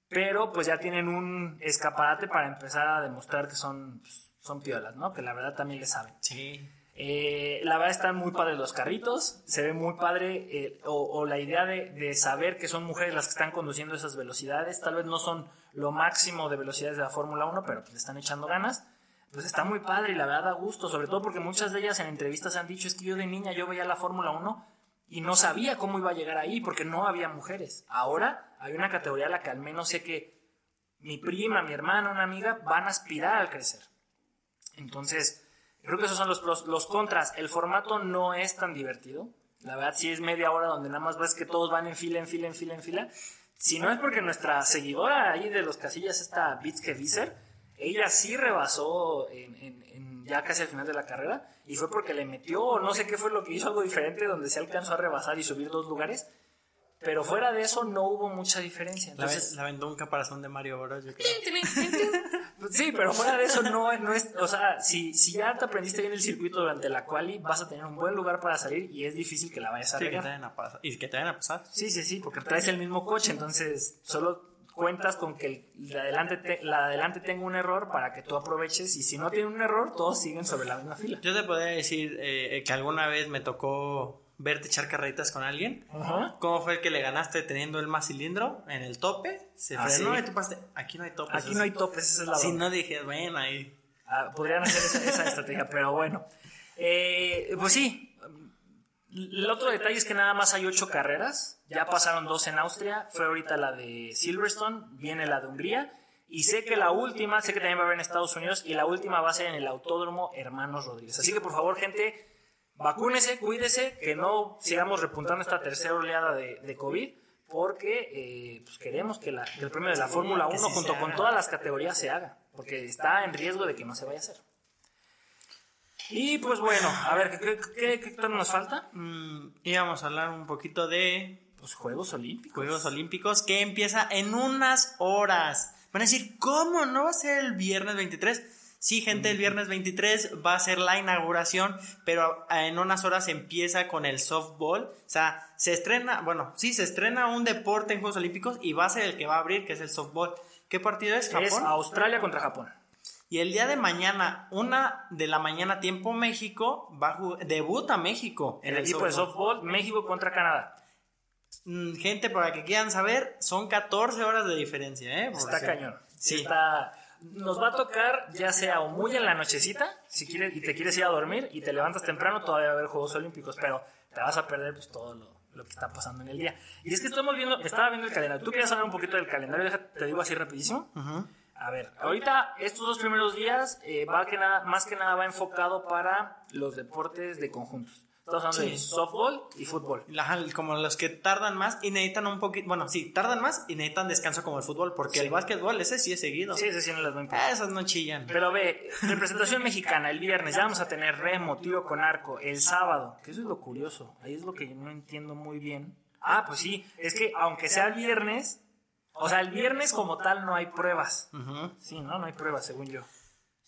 pero pues ya tienen un escaparate para empezar a demostrar que son, pues, son piolas, ¿no? Que la verdad también le saben. Sí. Eh, la verdad están muy padres los carritos, se ve muy padre, eh, o, o la idea de, de saber que son mujeres las que están conduciendo esas velocidades, tal vez no son lo máximo de velocidades de la Fórmula 1, pero pues le están echando ganas. Pues está muy padre y la verdad da gusto, sobre todo porque muchas de ellas en entrevistas han dicho es que yo de niña yo veía la Fórmula 1 y no sabía cómo iba a llegar ahí porque no había mujeres. Ahora hay una categoría a la que al menos sé que mi prima, mi hermana, una amiga van a aspirar al crecer. Entonces, creo que esos son los pros. Los contras, el formato no es tan divertido. La verdad, sí es media hora donde nada más ves que todos van en fila, en fila, en fila, en fila. Si no es porque nuestra seguidora ahí de los casillas, esta Bitske Visser, ella sí rebasó en, en- en ya casi al final de la carrera, y fue porque le metió, no sé qué fue lo que hizo, algo diferente, donde se alcanzó a rebasar y subir dos lugares, pero fuera de eso no hubo mucha diferencia. Entonces, la, vendó un caparazón de Mario Bros. Yo creo. sí, pero fuera de eso no, no es, o sea, si, si ya te aprendiste bien el circuito durante la quali, vas a tener un buen lugar para salir y es difícil que la vayas a sí, que te vayan a pasar. Y que te vayan a pasar. Sí, sí, sí, porque traes el mismo coche, entonces solo cuentas con que la, adelante la adelante tenga un error para que tú aproveches y si no tiene un error, todos siguen sobre la misma fila. Yo te podría decir eh, que alguna vez me tocó verte echar carreritas con alguien. ¿Cómo fue el que le ganaste teniendo el más cilindro en el tope? Se ah, frenó y tú pasaste. Aquí no hay topes. Aquí no hay topes, esa es la Si no dije, bueno, ahí. Ah, podrían hacer esa, estrategia, pero bueno. Eh, pues sí. El otro detalle es que nada más hay ocho carreras. Ya pasaron dos en Austria. Fue ahorita la de Silverstone. Viene la de Hungría. Y sé que la última, sé que también va a haber en Estados Unidos. Y la última va a ser en el Autódromo Hermanos Rodríguez. Así que por favor, gente vacúnese, cuídese, que no sigamos repuntando esta tercera oleada de, COVID, porque eh, pues queremos que, el premio de la Fórmula 1 junto con todas las categorías se haga, porque está en riesgo de que no se vaya a hacer. Y pues bueno, a ver, ¿qué, qué, nos falta? Mm, íbamos a hablar un poquito de los Juegos Olímpicos. Juegos Olímpicos que empieza en unas horas. Van a decir, ¿cómo no va a ser el viernes 23? Sí, gente, el viernes 23 va a ser la inauguración, pero en unas horas empieza con el softball. O sea, se estrena, bueno, sí, se estrena un deporte en Juegos Olímpicos y va a ser el que va a abrir, que es el softball. ¿Qué partido es? ¿Japón? Es Australia contra Japón. Y el día de mañana, una de la mañana, tiempo México, va a debuta México en el, equipo de softball, México contra Canadá. Mm, gente, para que quieran saber, son 14 horas de diferencia, ¿eh? Está cañón. Sí. Está nos va a tocar ya sea o muy en la nochecita, si quieres y te quieres ir a dormir y te levantas temprano, todavía va a haber Juegos Olímpicos, pero te vas a perder pues todo lo, que está pasando en el día. Y es que estamos viendo, estaba viendo el calendario. ¿Tú querías saber un poquito del calendario? Te digo así rapidísimo. A ver, ahorita estos dos primeros días eh, va que nada, más que nada va enfocado para los deportes de conjuntos. Estamos hablando de softball y fútbol. como los que tardan más y necesitan un poquito. Bueno, sí, tardan más y necesitan descanso como el fútbol, porque el básquetbol, ese sí es seguido. Sí, ese sí no les va a Esos no chillan. Pero ve, representación mexicana el viernes, ya vamos a tener remo, tiro con arco. El sábado, que eso es lo curioso, ahí es lo que yo no entiendo muy bien. Ah, pues sí, es que aunque sea el viernes, o sea, el viernes como tal no hay pruebas. Sí, ¿no? No hay pruebas, según yo.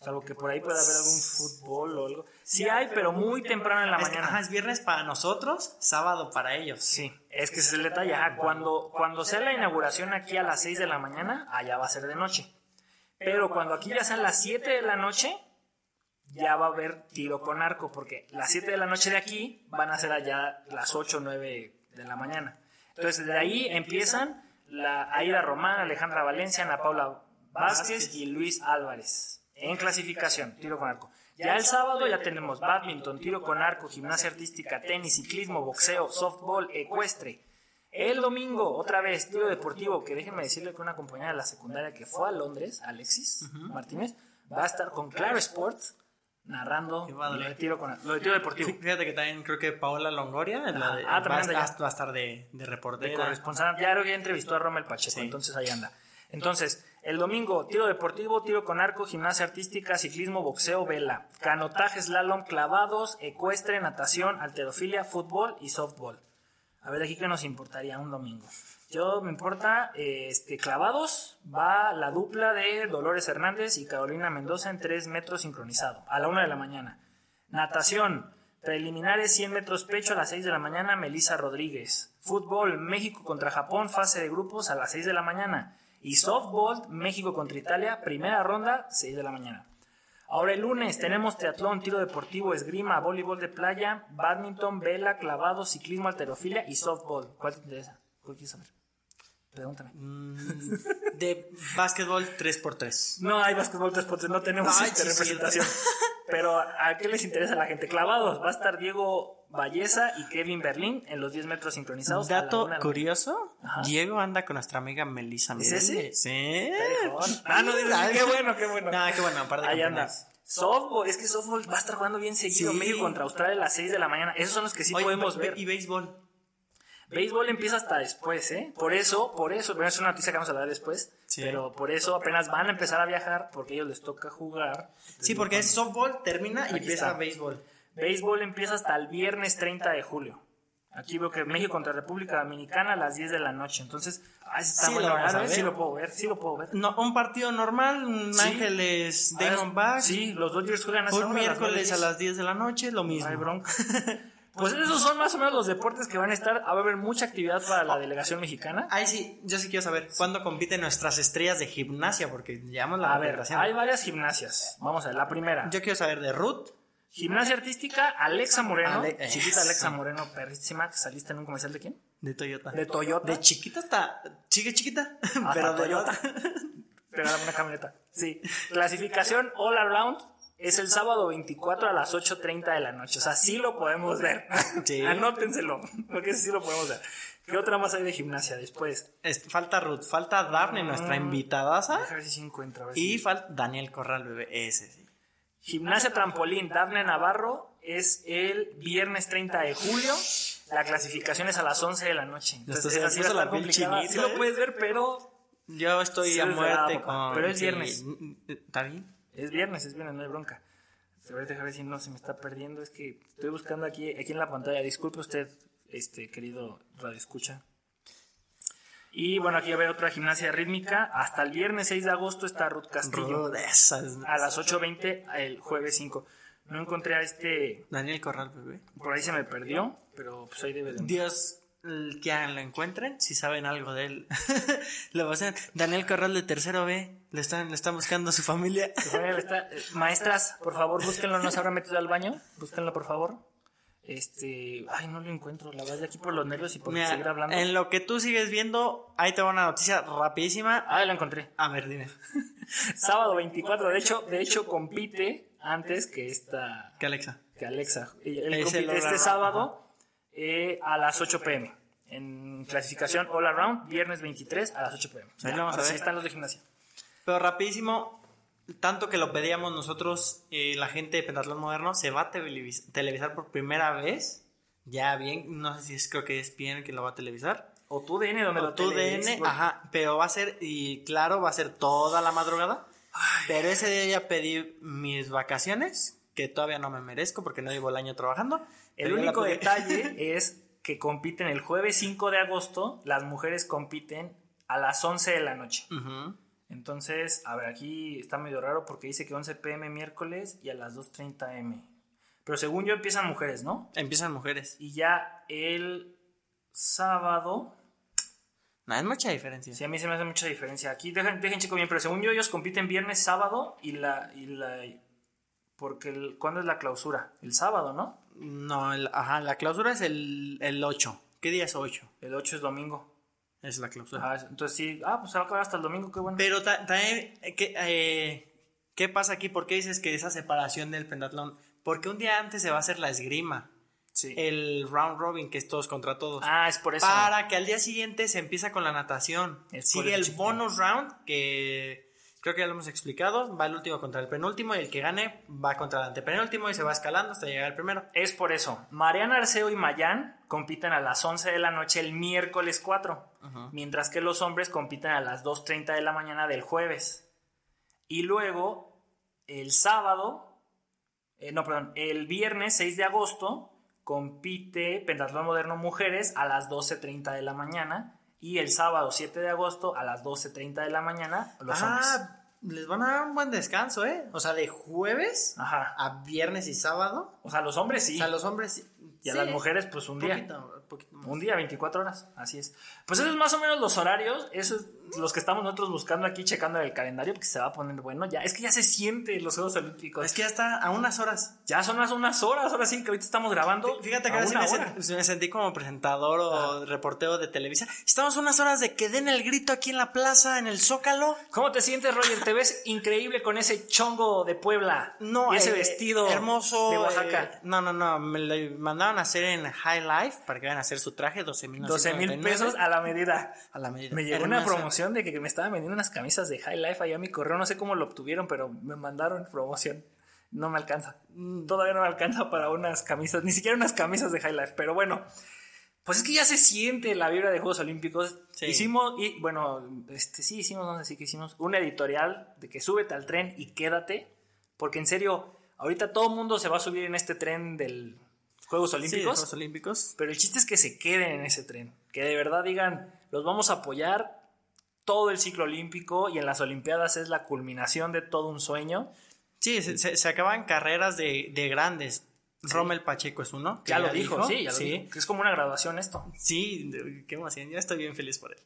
Salvo que por ahí pueda haber algún fútbol o algo. Sí hay, pero muy temprano en la mañana. es viernes para nosotros, sábado para ellos. Sí, es que ese es el detalle. cuando, cuando sea la inauguración aquí a las 6 de la mañana, allá va a ser de noche. Pero cuando aquí ya sean las 7 de la noche, ya va a haber tiro con arco, porque las 7 de la noche de aquí van a ser allá las 8 o 9 de la mañana. Entonces, de ahí empiezan la Aida Román, Alejandra Valencia, Ana Paula Vázquez y Luis Álvarez en clasificación, tiro con arco. Ya el sábado ya tenemos badminton, tiro con arco, gimnasia artística, tenis, ciclismo, boxeo, softball, ecuestre. El domingo, otra vez, tiro deportivo, que déjenme decirle que una compañera de la secundaria que fue a Londres, Alexis Martínez, va a estar con Claro Sports narrando lo de, tiro con, lo de tiro deportivo. Fíjate que también creo que Paola Longoria la de, ah, va, va, a estar de, de reportera. De corresponsal. Ya creo que ya entrevistó a Rommel Pacheco, entonces ahí anda. Entonces, el domingo, tiro deportivo, tiro con arco, gimnasia artística, ciclismo, boxeo, vela, canotaje, slalom, clavados, ecuestre, natación, alterofilia, fútbol y softball. A ver, aquí qué nos importaría un domingo. Yo me importa, este, clavados, va la dupla de Dolores Hernández y Carolina Mendoza en 3 metros sincronizado, a la 1 de la mañana. Natación, preliminares 100 metros pecho a las 6 de la mañana, Melissa Rodríguez. Fútbol, México contra Japón, fase de grupos a las 6 de la mañana. Y softball, México contra Italia, primera ronda, 6 de la mañana. Ahora el lunes tenemos triatlón, tiro deportivo, esgrima, voleibol de playa, badminton, vela, clavado, ciclismo, alterofilia y softball. ¿Cuál te interesa? ¿Cuál quieres saber? Pregúntame. Mm, de básquetbol 3x3. No hay básquetbol 3x3, no tenemos esta representación. Pero ¿a qué les interesa a la gente? Clavados. Va a estar Diego Valleza y Kevin Berlín en los 10 metros sincronizados. Dato curioso: Diego anda con nuestra amiga Melissa ¿Es ese? Sí. Ah, no, qué bueno, qué bueno. No, qué bueno, aparte Ahí anda. Softball, es que softball va a estar jugando bien seguido. México contra Australia a las 6 de la mañana. Esos son los que sí podemos ver. ¿Y béisbol? Béisbol empieza hasta después, ¿eh? Por eso, por eso, pero es una noticia que vamos a hablar después, Sí. pero por eso apenas van a empezar a viajar porque a ellos les toca jugar. Sí, porque es softball, termina y empieza está. béisbol. Béisbol empieza hasta el viernes 30 de julio. Aquí veo que México contra República Dominicana a las 10 de la noche. Entonces, ah, está Sí, bueno, lo a ver. Sí lo puedo ver, sí lo puedo ver. No, un partido normal, un Sí. Ángeles Ah, Diamondbacks. Sí, los Dodgers juegan a Un miércoles a las las 10 de la noche, lo 9:10. mismo. No hay bronca. Pues esos son más o menos los deportes que van a estar. Va a haber mucha actividad para la delegación mexicana. Ay, sí, yo sí quiero saber cuándo compiten nuestras estrellas de gimnasia, porque llevamos la A ver, hay varias gimnasias. Vamos a ver, la primera. Yo quiero saber de Ruth. Gimnasia artística, Alexa Moreno. Ale- chiquita Alexa. Moreno, perrísima. que ¿Saliste en un comercial de quién? De Toyota. De Toyota. De chiquita hasta. Sigue chiquita. Hasta pero de Toyota. Pero una camioneta. Sí. Clasificación All Around es el sábado 24 a las 8.30 de la noche. O sea, sí lo podemos ver. Sí. Anótenselo, porque sí lo podemos ver. ¿Qué otra más hay de gimnasia después? Es- falta Ruth, falta Daphne, nuestra Mm. invitada. Deja ver si a ver Y falta Daniel Corral, bebé. Ese sí. Gimnasia Trampolín, Dafne Navarro es el viernes 30 de julio. La clasificación es a las 11 de la noche. Entonces, Esto se esa sí me puso va a la estar complicada. Sí lo ¿eh? puedes ver, pero Yo estoy Sí, a muerte con. pero es viernes. ¿Está bien? Es viernes, es viernes, no hay bronca. A ver, déjame ver si no se me está perdiendo. Es que estoy buscando aquí, aquí en la pantalla. Disculpe usted, este querido Radio Escucha. Y bueno, aquí va a haber otra gimnasia rítmica. Hasta el viernes 6 de agosto está Ruth Castillo. Ruth, esas. A las 8.20 el jueves 5. No encontré a este. Daniel Corral, bebé. Por ahí se me perdió, pero pues ahí debe de. Dios, que lo encuentren, si saben algo de él. lo. Daniel Corral de tercero B. Le están, le están buscando a su familia. Está- eh, Maestras, por favor, búsquenlo. No se habrá metido al baño. Búsquenlo, por favor. Este. Ay, no lo encuentro. La verdad, aquí por los nervios y por Mira, seguir hablando. en lo que tú sigues viendo, ahí te va una noticia rapidísima. Ah, lo encontré. A ver, dime. Sábado 24. De hecho, de hecho compite antes que esta. ¿Qué Alexa? Que Alexa. Él compite este sábado eh, a las 8 pm. En clasificación All Around, viernes 23 a las 8 pm. Ahí lo vamos a ver. están los de gimnasia. Pero rapidísimo, tanto que lo pedíamos nosotros, eh, la gente de Pentatlón Moderno, se va a televis- televisar por primera vez. Ya bien, no sé si es, creo que es bien que lo va a televisar. O tu DN, donde O lo tu DN, bueno, ajá, pero va a ser, y claro, va a ser toda la madrugada. Pero ese día ya pedí mis vacaciones, que todavía no me merezco porque no llevo el año trabajando. El único detalle es que compiten el jueves 5 de agosto, las mujeres compiten a las 11 de la noche. Entonces, a ver, aquí está medio raro porque dice que 11 pm miércoles y a las 2.30 m. Pero según yo empiezan mujeres, ¿no? Empiezan mujeres. Y ya el sábado, No, es mucha diferencia. sí, a mí se me hace mucha diferencia. Aquí dejen, dejen chico bien, pero según yo ellos compiten viernes, sábado y la... Y la porque el, ¿cuándo es la clausura? El sábado, ¿no? No, el- ajá, la clausura es el, el 8. ¿Qué día es 8? El 8 es domingo. Es la clausura. Ah, entonces sí, ah, pues se va a acabar hasta el domingo, qué bueno. Pero ta- también, eh, ¿qué, eh, ¿qué pasa aquí? ¿Por qué dices que esa separación del pentatlón? Porque un día antes se va a hacer la esgrima, Sí. el round robin, que es todos contra todos. Ah, es por eso. para que al día siguiente se empieza con la natación. Es Sigue el bonus round, que creo que ya lo hemos explicado. Va el último contra el penúltimo y el que gane va contra el antepenúltimo y se va escalando hasta llegar al primero. Es por eso. Mariana Arceo y Mayán compiten a las 11 de la noche el miércoles 4, mientras que los hombres compiten a las 2.30 de la mañana del jueves. Y luego, el sábado, eh, no, perdón, el viernes 6 de agosto compite Pentatlón Moderno Mujeres a las 12.30 de la mañana. Y el sábado 7 de agosto a las 12.30 de la mañana los hombres. ah, les van a dar un buen descanso, ¿eh? O sea, de jueves Ajá. a viernes y sábado. O sea, los hombres sí. O sea, los hombres sí. Y a Sí. las mujeres, pues un día. Poquito, poquito más. Un día, 24 horas, así es. Pues esos es más o menos los horarios, esos es los que estamos nosotros buscando aquí, checando el calendario, porque se va a poner bueno. Ya, es que ya se siente los Juegos Olímpicos. Es que ya está a unas horas. ya son unas, unas horas, ahora sí, que ahorita estamos grabando. Fíjate que a ahora sí me, sentí como presentador o reportero de Televisa. Estamos unas horas de que den el grito aquí en la plaza, en el Zócalo. ¿Cómo te sientes, Roger? Te ves increíble con ese chongo de Puebla. No, y ese eh, vestido hermoso de Oaxaca. eh, no, no, no, me lo mandaron a hacer en High Life para que vayan a hacer su traje, 12 mil 12 mil pesos a la medida. a la medida. Me llegó una Hermoso. Promoción de que me estaban vendiendo unas camisas de High Life allá a mi correo. No sé cómo lo obtuvieron, pero me mandaron promoción. No me alcanza. Mm, Todavía no me alcanza para unas camisas, ni siquiera unas camisas de High Life. Pero bueno, Pues es que ya se siente la vibra de Juegos Olímpicos. Hicimos, y bueno, este, sí hicimos, no sé que hicimos un editorial de que súbete al tren y quédate. Porque en serio, ahorita todo el mundo se va a subir en este tren del Juegos Olímpicos. Juegos Olímpicos. Pero el chiste es que se queden en ese tren. Que de verdad digan, los vamos a apoyar todo el ciclo olímpico y en las Olimpiadas es la culminación de todo un sueño. Sí, se, se, acaban carreras de, de grandes. Rommel Pacheco es uno. Ya, lo dijo, sí, ya lo sí. Es como una graduación esto. Sí, qué emoción. Yo estoy bien feliz por él.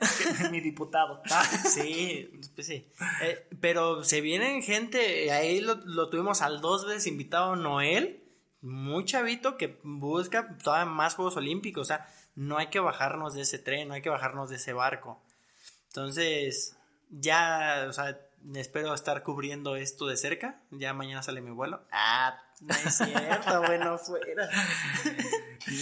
Mi diputado. Ah, sí, pues sí. Eh, pero se vienen gente, ahí lo, lo, tuvimos al dos veces invitado Noel, muy chavito que busca todavía más Juegos Olímpicos. O sea, no hay que bajarnos de ese tren, no hay que bajarnos de ese barco. Entonces, ya, o sea, espero estar cubriendo esto de cerca. Ya mañana sale mi vuelo. Ah, no es cierto, bueno, fuera.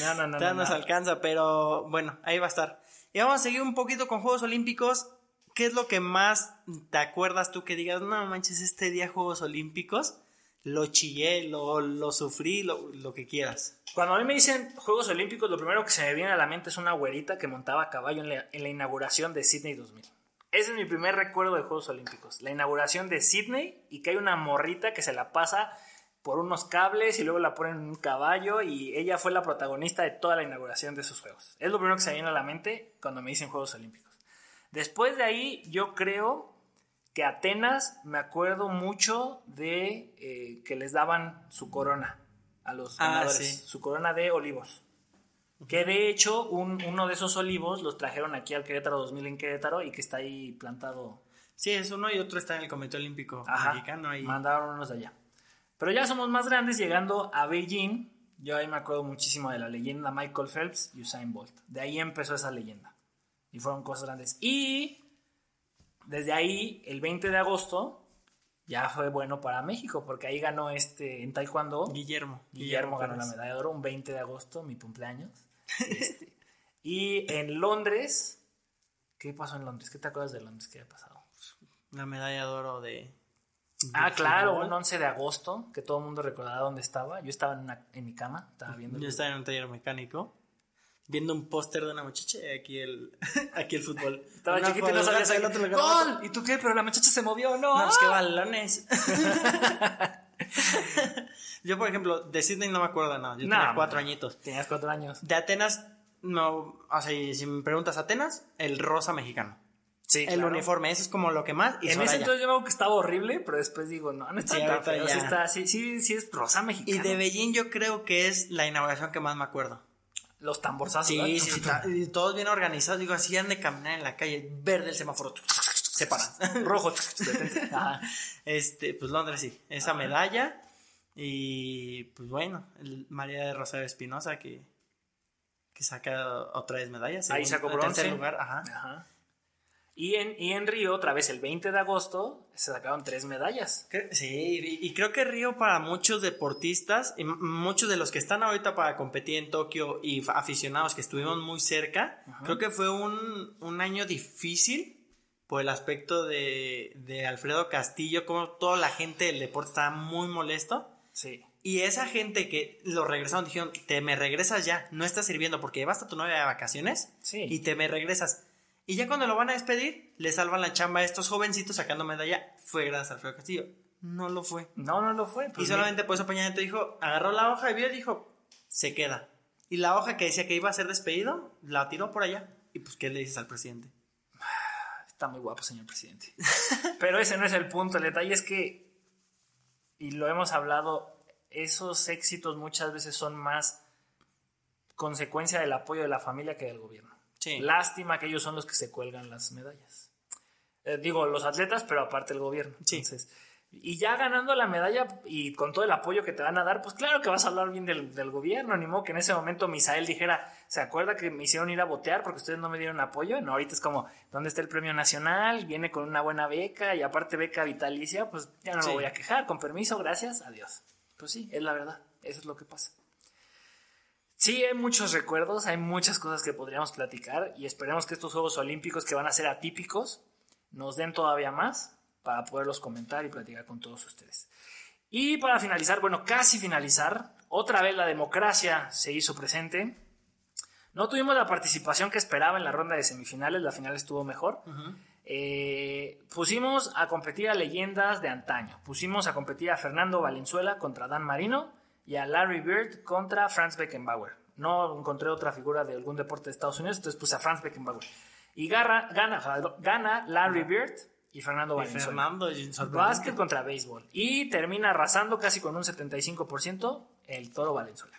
No, no, no. Ya no, nos alcanza, pero bueno, ahí va a estar. Y vamos a seguir un poquito con Juegos Olímpicos. ¿Qué es lo que más te acuerdas tú que digas, no manches, este día Juegos Olímpicos? Lo chillé, lo, lo sufrí, lo, lo, que quieras. Cuando a mí me dicen Juegos Olímpicos, lo primero que se me viene a la mente es una güerita que montaba a caballo en la, en la inauguración de Sydney 2000. Ese es mi primer recuerdo de Juegos Olímpicos. La inauguración de Sydney y que hay una morrita que se la pasa por unos cables y luego la ponen en un caballo y ella fue la protagonista de toda la inauguración de esos Juegos. Es lo primero que se me viene a la mente cuando me dicen Juegos Olímpicos. Después de ahí yo creo que Atenas me acuerdo mucho de eh, que les daban su corona a los ah, ganadores, su corona de olivos. Que de hecho uno de esos olivos los trajeron aquí al Querétaro 2000 en Querétaro y que está ahí plantado. Sí, es uno y otro está en el Comité Olímpico Mexicano. Y... Mandaron unos de allá. Pero ya somos más grandes llegando a Beijing. Yo ahí me acuerdo muchísimo de la leyenda Michael Phelps y Usain Bolt. De ahí empezó esa leyenda. Y fueron cosas grandes. Y desde ahí, el 20 de agosto, ya fue bueno para México, porque ahí ganó este en Taekwondo. Guillermo. Guillermo, ganó la medalla de oro un 20 de agosto, mi cumpleaños. Este, y en Londres, ¿qué pasó en Londres? ¿Qué te acuerdas de Londres? ¿Qué ha pasado? La medalla de oro de... ah, claro, un 11 de agosto, que todo el mundo recordaba dónde estaba. Yo estaba en, en mi cama, estaba viendo... Yo estaba en un taller mecánico viendo un póster de una muchacha y aquí el, aquí el fútbol. Estaba chiquito y no sabías el otro ¡Gol! ¿Y tú qué? Pero la muchacha se movió, ¿no? No, es que balones. Yo, por ejemplo, de Sydney no me acuerdo de nada. Yo tenía cuatro añitos. Tenías cuatro años. De Atenas, no. O sea, si me preguntas Atenas, el rosa mexicano. Sí, el uniforme, eso es como lo que más. Y en ese entonces yo veo que estaba horrible, pero después digo, no, no está sí, tan feo. Sí, está, sí, sí, sí, es rosa mexicano. Y de Beijing yo creo que es la inauguración que más me acuerdo los tamborzazos. Sí, sí, sí, todos bien organizados. Digo, así han de caminar en la calle, verde el semáforo, se paran. Rojo, este, pues Londres sí, esa medalla. Y pues bueno, María de Rosario Espinosa que, que saca otra vez medallas. Ahí sacó bronce. lugar, ajá. ajá. Y en, y en Río, otra vez el 20 de agosto, se sacaron tres medallas. Sí, y creo que Río para muchos deportistas, y muchos de los que están ahorita para competir en Tokio y aficionados que estuvimos muy cerca, creo que fue un, un, año difícil por el aspecto de, de Alfredo Castillo, como toda la gente del deporte estaba muy molesto. Sí. Y esa gente que lo regresaron dijeron, te me regresas ya, no estás sirviendo porque llevaste a tu novia de vacaciones sí. y te me regresas. Y ya cuando lo van a despedir, le salvan la chamba a estos jovencitos sacando medalla. Fue gracias a Alfredo Castillo. No lo fue. No, no lo fue. Pues y solamente por eso te dijo, agarró la hoja y vio y dijo, se queda. Y la hoja que decía que iba a ser despedido, la tiró por allá. Y pues, ¿qué le dices al presidente? Está muy guapo, señor presidente. Pero ese no es el punto. El detalle es que, y lo hemos hablado, esos éxitos muchas veces son más consecuencia del apoyo de la familia que del gobierno. Lástima que ellos son los que se cuelgan las medallas. Eh, digo, los atletas, pero aparte el gobierno. Entonces, y ya ganando la medalla y con todo el apoyo que te van a dar, pues claro que vas a hablar bien del, gobierno. Ni modo que en ese momento Misael dijera, ¿se acuerda que me hicieron ir a botear porque ustedes no me dieron apoyo? No, ahorita es como, ¿dónde está el premio nacional? Viene con una buena beca y aparte beca vitalicia, pues ya no me voy a quejar. Con permiso, gracias, adiós. Pues sí, es la verdad. Eso es lo que pasa. Sí, hay muchos recuerdos, hay muchas cosas que podríamos platicar y esperemos que estos Juegos Olímpicos que van a ser atípicos nos den todavía más para poderlos comentar y platicar con todos ustedes. Y para finalizar, bueno, casi finalizar, otra vez la democracia se hizo presente. No tuvimos la participación que esperaba en la ronda de semifinales, la final estuvo mejor. Eh, pusimos a competir a leyendas de antaño. Pusimos a competir a Fernando Valenzuela contra Dan Marino y a Larry Bird contra Franz Beckenbauer. No encontré otra figura de algún deporte de Estados Unidos, entonces puse a Franz Beckenbauer. Y gana, gana, Larry Bird y Fernando Valenzuela. Fernando, Básquet contra béisbol. Y termina arrasando casi con un 75% el Toro Valenzuela.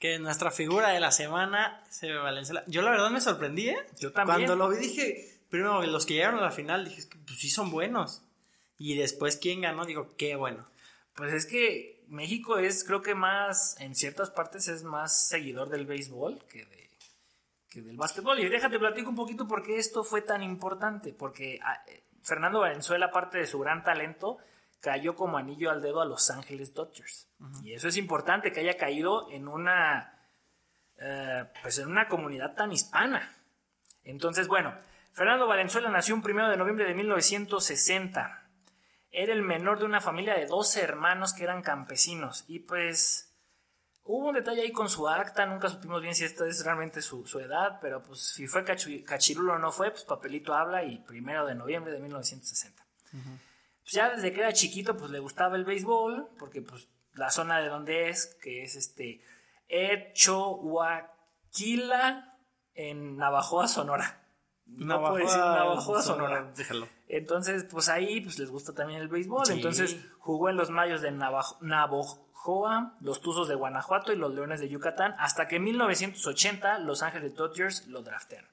Que nuestra figura de la semana se Valenzuela. Yo la verdad me sorprendí, ¿eh? Yo también. Cuando lo vi dije, primero los que llegaron a la final, dije, pues sí son buenos. Y después, ¿quién ganó? Digo, qué bueno. Pues es que México es, creo que más, en ciertas partes es más seguidor del béisbol que, de, que del básquetbol. Y déjate platico un poquito por qué esto fue tan importante. Porque ah, eh, Fernando Valenzuela, aparte de su gran talento, cayó como anillo al dedo a Los Ángeles Dodgers. Y eso es importante, que haya caído en una, eh, pues en una comunidad tan hispana. Entonces, bueno, Fernando Valenzuela nació un primero de noviembre de 1960. Era el menor de una familia de 12 hermanos que eran campesinos. Y pues hubo un detalle ahí con su acta, nunca supimos bien si esta es realmente su, edad, pero pues si fue cachirulo o no fue, pues papelito habla y primero de noviembre de 1960. Pues ya desde que era chiquito, pues le gustaba el béisbol, porque pues la zona de donde es, que es este Echohuaquila en Navajoa, Sonora. No puedo decir Navajoa, Sonora. Déjalo. Entonces, pues ahí pues les gusta también el béisbol. Entonces jugó en los Mayos de Navajoa, los Tuzos de Guanajuato y los Leones de Yucatán, hasta que en 1980 Los Ángeles Dodgers lo draftearon.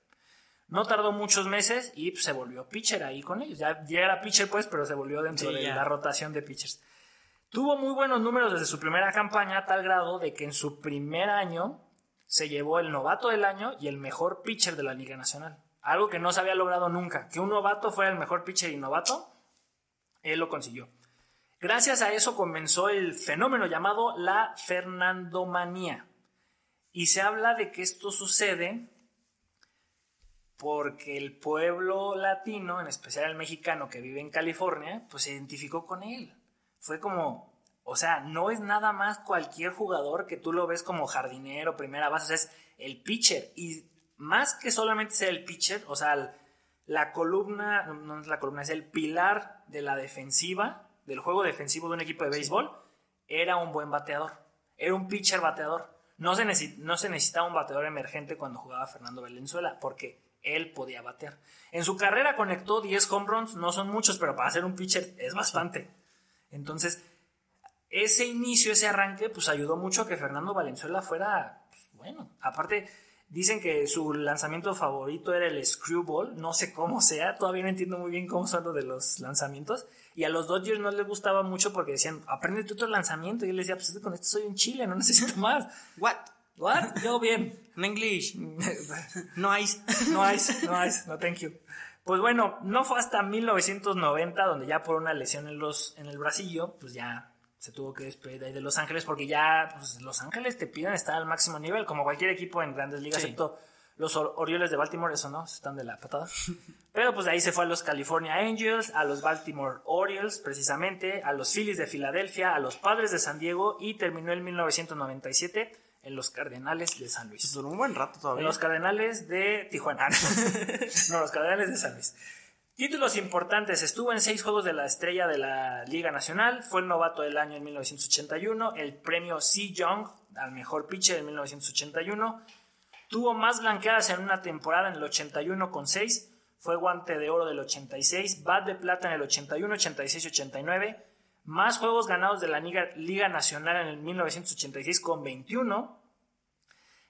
No tardó muchos meses y pues, se volvió pitcher ahí con ellos. Ya, era pitcher pues, pero se volvió dentro de la rotación de pitchers. Tuvo muy buenos números desde su primera campaña a tal grado de que en su primer año se llevó el novato del año y el mejor pitcher de la Liga Nacional. Algo que no se había logrado nunca. Que un novato fuera el mejor pitcher y novato, él lo consiguió. Gracias a eso comenzó el fenómeno llamado la Fernandomanía. Y se habla de que esto sucede porque el pueblo latino, en especial el mexicano que vive en California, pues se identificó con él. Fue como, o sea, no es nada más cualquier jugador que tú lo ves como jardinero, primera base, es el pitcher. Y más que solamente ser el pitcher, o sea, la columna, no es la columna, es el pilar de la defensiva, del juego defensivo de un equipo de béisbol, era un buen bateador. Era un pitcher bateador. No se, no se necesitaba un bateador emergente cuando jugaba Fernando Valenzuela, porque él podía bater. En su carrera conectó 10 home runs, no son muchos, pero para ser un pitcher es bastante. Entonces, ese inicio, ese arranque, pues ayudó mucho a que Fernando Valenzuela fuera, pues, bueno, aparte, dicen que su lanzamiento favorito era el screwball, no sé cómo sea, todavía no entiendo muy bien cómo son los de los lanzamientos, y a los Dodgers no les gustaba mucho porque decían, aprende tu otro lanzamiento, y él decía, pues con esto soy un chile, no necesito más. What? What? Yo bien. En English. No ice. No ice, no ice, no thank you. Pues bueno, no fue hasta 1990 donde ya por una lesión en, los, en el bracillo, pues ya se tuvo que despedir de Los Ángeles porque ya pues, Los Ángeles te piden estar al máximo nivel, como cualquier equipo en grandes ligas, excepto los Orioles de Baltimore, eso no, están de la patada. Pero pues de ahí se fue a los California Angels, a los Baltimore Orioles precisamente, a los Phillies de Filadelfia, a los Padres de San Diego y terminó en 1997 en los Cardenales de San Luis. Duró un buen rato todavía. En los Cardenales de Tijuana. no, los Cardenales de San Luis. Títulos importantes. Estuvo en seis Juegos de la Estrella de la Liga Nacional. Fue el novato del año en 1981. El premio C. Young al mejor pitcher en 1981. Tuvo más blanqueadas en una temporada en el 81 con 6. Fue guante de oro del 86. Bat de plata en el 81, 86 y 89 más juegos ganados de la Liga, Nacional en el 1986 con 21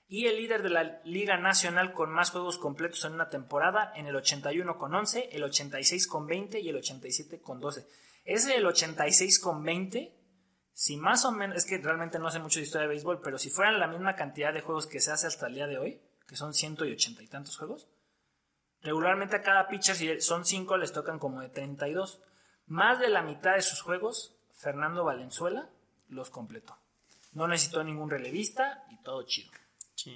y el líder de la Liga Nacional con más juegos completos en una temporada en el 81 con 11, el 86 con 20 y el 87 con 12. Ese el 86 con 20, si más o menos, es que realmente no sé mucho de historia de béisbol, pero si fueran la misma cantidad de juegos que se hace hasta el día de hoy, que son 180 y tantos juegos, regularmente a cada pitcher, si son 5, les tocan como de 32. Más de la mitad de sus juegos, Fernando Valenzuela los completó. No necesitó ningún relevista y todo chido. Sí.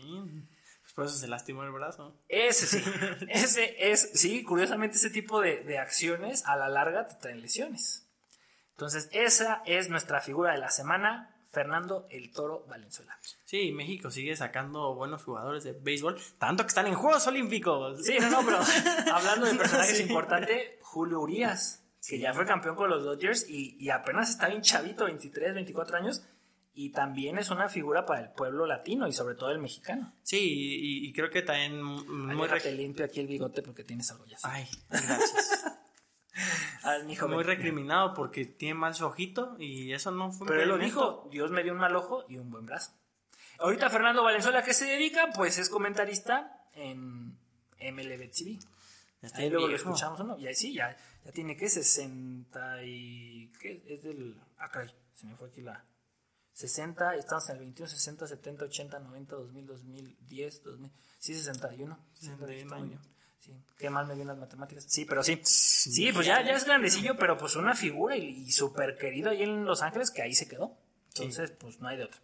Pues por eso se lastimó el brazo. Ese sí. ese es, sí, curiosamente ese tipo de, de acciones a la larga te traen lesiones. Entonces, esa es nuestra figura de la semana, Fernando el Toro Valenzuela. Sí, México sigue sacando buenos jugadores de béisbol, tanto que están en Juegos Olímpicos. Sí, no, no, pero hablando de personajes importantes, Julio Urias, que ya fue campeón con los Dodgers y, y apenas está bien chavito, 23, 24 años, y también es una figura para el pueblo latino y sobre todo el mexicano. Sí, y, y creo que también Muy Déjate limpio aquí el bigote porque tienes algo ya. Ay, gracias. Ah, mi muy recriminado porque tiene mal su ojito y eso no fue Pero él lo dijo, Dios me dio un mal ojo y un buen brazo. Ahorita Fernando Valenzuela, ¿a qué se dedica? Pues es comentarista en MLB TV. Ahí luego lo escuchamos, ¿no? Y ahí sí, ya, ya tiene que 60 y... ¿Qué? Es del... Ah, caray, se me fue aquí la... 60, estamos en el 21, 60, 70, 80, 90, 2000, 2010, 2000... Sí, 61. 61 años. Sí, qué mal me vienen las matemáticas. Sí, pero sí. Sí, pues ya, ya es grandecillo, pero pues una figura y, y súper querido ahí en Los Ángeles que ahí se quedó. Entonces, pues no hay de otra.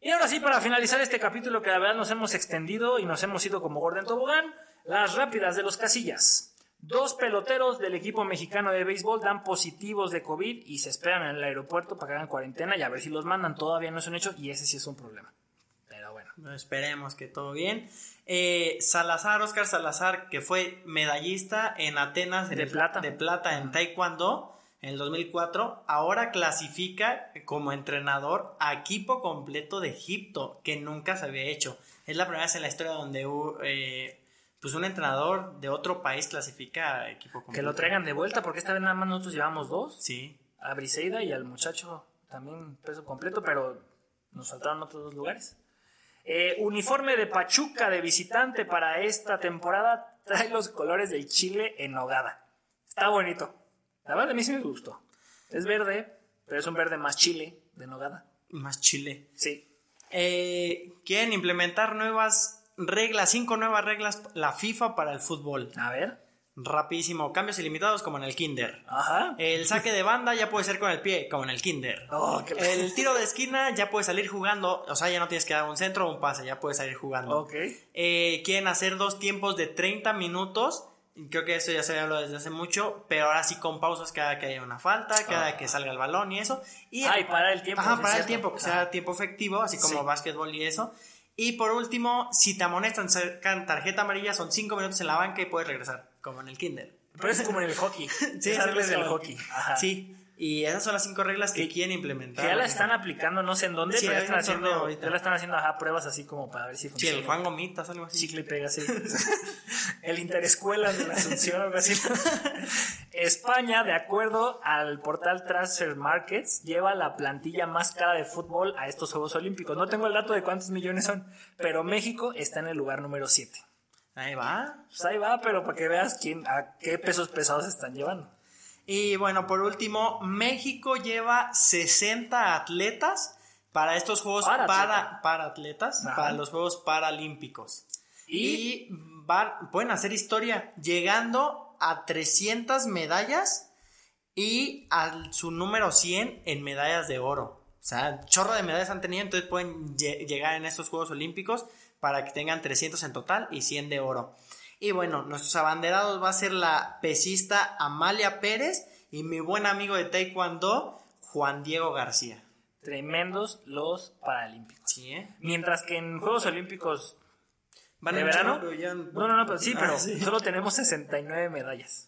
Y ahora sí, para finalizar este capítulo que la verdad nos hemos extendido y nos hemos ido como Gordon Tobogán, las rápidas de los casillas. Dos peloteros del equipo mexicano de béisbol dan positivos de COVID y se esperan en el aeropuerto para que hagan cuarentena y a ver si los mandan. Todavía no es un hecho y ese sí es un problema. Pero bueno. Esperemos que todo bien. Eh, Salazar, Oscar Salazar, que fue medallista en Atenas De en- plata. de plata en Taekwondo en el 2004, ahora clasifica como entrenador a equipo completo de Egipto, que nunca se había hecho. Es la primera vez en la historia donde uh, eh, pues un entrenador de otro país clasifica a equipo completo. Que lo traigan de vuelta porque esta vez nada más nosotros llevamos dos. Sí. A Briseida y al muchacho también peso completo, pero nos faltaron otros dos lugares. Eh, uniforme de Pachuca de visitante para esta temporada trae los colores del Chile en nogada. Está bonito. La verdad a mí sí me gustó. Es verde, pero es un verde más chile de nogada. Más Chile. Sí. Eh, quieren implementar nuevas reglas, cinco nuevas reglas, la FIFA para el fútbol. A ver. Rapidísimo, cambios ilimitados como en el Kinder. Ajá. El saque de banda ya puede ser con el pie, como en el Kinder. Oh, qué- El tiro de esquina ya puede salir jugando, o sea, ya no tienes que dar un centro o un pase, ya puedes salir jugando. Ok. Eh, quieren hacer dos tiempos de 30 minutos. Creo que eso ya se había hablado desde hace mucho, pero ahora sí con pausas cada que haya una falta, cada que salga el balón y eso. Y, Ah, y parar el tiempo, Ajá, parar el tiempo, que sea tiempo efectivo, así como Sí. básquetbol y eso. Y por último, si te amonestan, sacan tarjeta amarilla, son 5 minutos en la banca y puedes regresar, como en el kinder. Pero es como en el hockey. Sí, es del como- hockey. Ajá. Sí, y esas son las cinco reglas que quieren implementar. Que ya la están aplicando no sé en dónde, Sí, pero ya están haciendo, ya la están haciendo ajá, pruebas así como para ver si Sí, funciona. el Juan Gomitas, algo así. Chicle y pega, sí. el Interescuelas de la Asunción, algo así. España, de acuerdo al portal Transfer Markets, lleva la plantilla más cara de fútbol a estos Juegos Olímpicos. No tengo el dato de cuántos millones son, pero México está en el lugar número 7. Ahí va. Pues ahí va, pero para que veas quién, a qué pesos pesados están llevando. Y bueno, por último, México lleva 60 atletas para estos Juegos Para para, atleta. para atletas, Ajá. para los Juegos Paralímpicos. Y, Y van- pueden hacer historia llegando a 300 medallas y a su número 100 en medallas de oro. O sea, chorro de medallas han tenido, entonces pueden lle- llegar en estos Juegos Olímpicos para que tengan 300 en total y 100 de oro. Y bueno, nuestros abanderados va a ser la pesista Amalia Pérez y mi buen amigo de Taekwondo, Juan Diego García. tremendos los Paralímpicos. Sí, ¿eh? Mientras que en Juegos Olímpicos Van ¿De en verano? No, no, no, pero sí, Ah, pero sí. solo tenemos 69 medallas.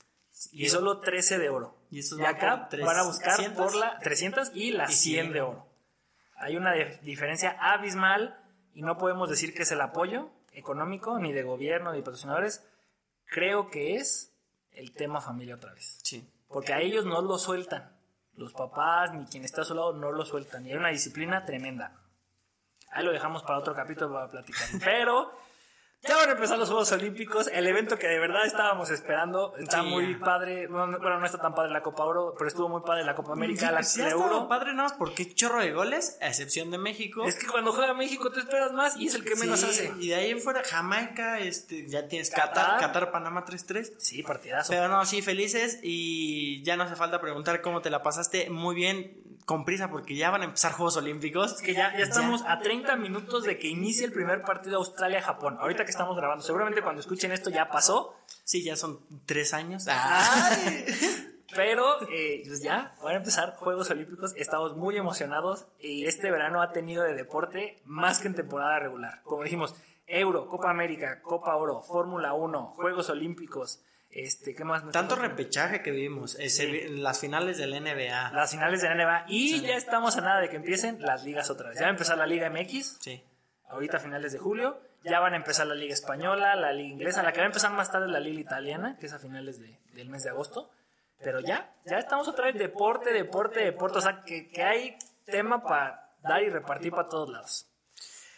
Y solo 13 de oro. Y Y, acá por van a buscar 300. por la 300 y la Y 100 100. de oro. Hay una diferencia abismal y no podemos decir que es el apoyo económico, ni de gobierno, ni de patrocinadores. Creo que es el tema familia otra vez. Sí. Porque a ellos no lo sueltan. Los papás ni quien está a su lado no lo sueltan. Y hay una disciplina tremenda. Ahí lo dejamos para otro capítulo para platicar. Pero ya van a empezar los Juegos Olímpicos. El evento que de verdad estábamos esperando. Está Sí, muy padre. Bueno, no está tan padre la Copa Oro, pero estuvo muy padre la Copa América, Sí, la estado Euro. padre nada más porque chorro de goles, a excepción de México. Es que cuando juega México tú esperas más y es el que menos Sí, hace. Y de ahí en fuera, Jamaica, este, ya tienes Qatar, Qatar. Qatar, Panamá 3-3. Sí, partidazo. Pero no, sí, felices y ya no hace falta preguntar cómo te la pasaste muy bien, con prisa, porque ya van a empezar Juegos Olímpicos. Es que ya, ya estamos a 30 minutos de que inicie el primer partido Australia-Japón. Ahorita que estamos grabando. Seguramente cuando escuchen esto ya pasó. Sí, ya son tres años. Ay. Pero eh, pues ya, van a empezar Juegos Olímpicos. Estamos muy emocionados y este verano ha tenido de deporte más que en temporada regular. Como dijimos, Euro, Copa América, Copa Oro, Fórmula 1, Juegos Olímpicos. Este, ¿qué más? Tanto repechaje que vivimos, las finales del NBA. Las finales del NBA. Y ya estamos a nada de que empiecen las ligas otra vez. Ya va a empezar la Liga MX. Sí. Ahorita a finales de julio. Ya van a empezar la Liga Española, la Liga Inglesa. La que va a empezar más tarde es la Liga Italiana, que es a finales del mes de agosto. Pero ya, ya estamos otra vez deporte, deporte, deporte. O sea, que, que hay tema para dar y repartir para todos lados.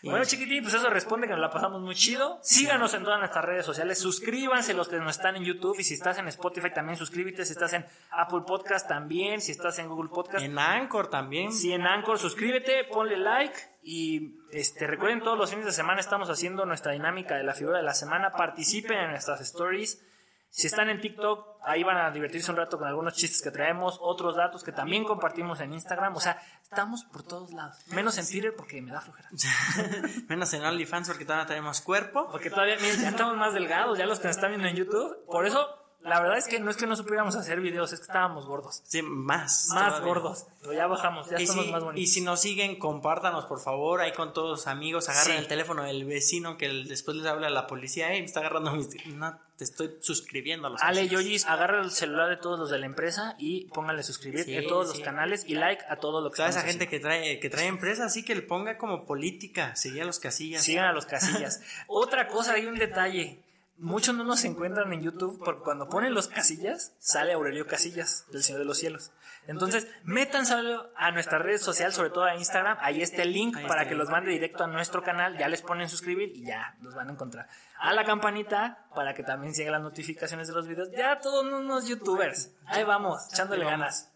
Bueno, chiquitín, pues eso responde que nos la pasamos muy chido. Síganos en todas nuestras redes sociales. Suscríbanse los que nos están en YouTube. Y si estás en Spotify también suscríbete. Si estás en Apple Podcast también. Si estás en Google Podcast. En Anchor también. Si en Anchor, suscríbete, ponle like. Y este, recuerden, todos los fines de semana estamos haciendo nuestra dinámica de la figura de la semana. Participen en nuestras stories. Si están en TikTok, ahí van a divertirse un rato con algunos chistes que traemos, otros datos que también compartimos en Instagram. O sea, estamos por todos lados. Menos en Twitter porque me da flojera. Menos en OnlyFans porque todavía tenemos cuerpo. Porque todavía, miren, ya estamos más delgados, ya los que nos están viendo en YouTube. Por eso la verdad es que no es que no supiéramos hacer videos, es que estábamos gordos. Sí, más. Más gordos. Pero ya bajamos, ya y estamos más bonitos. Y si nos siguen, compártanos, por favor, ahí con todos los amigos. Agarren el teléfono del vecino que después les habla a la policía. y me está agarrando mis... No, te estoy suscribiendo a los Ale Yoyis, agarra el celular de todos los de la empresa y póngale suscribir en todos los canales y like a todo lo que Toda esa gente que trae, que trae empresa, así que le ponga como política. Sigan a los casillas. Sigan a los casillas. Otra cosa, hay un detalle muchos no nos encuentran en YouTube porque cuando ponen los casillas, sale Aurelio Casillas, del Señor de los Cielos. Entonces, métanse a nuestra red social, sobre todo a Instagram. Ahí está el link para que los mande directo a nuestro canal. Ya les ponen suscribir y ya los van a encontrar. A la campanita para que también lleguen las notificaciones de los videos. Ya todos unos youtubers. Ahí vamos, echándole ganas.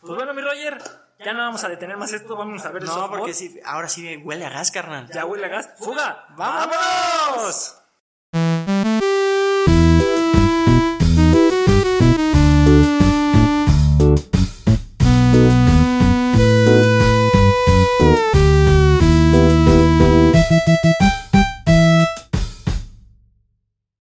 Pues bueno, mi Roger, ya no vamos a detener más esto. Vamos a ver el No, porque sí, ahora sí huele a gas, carnal. Ya huele a gas. ¡Fuga! ¡Vamos!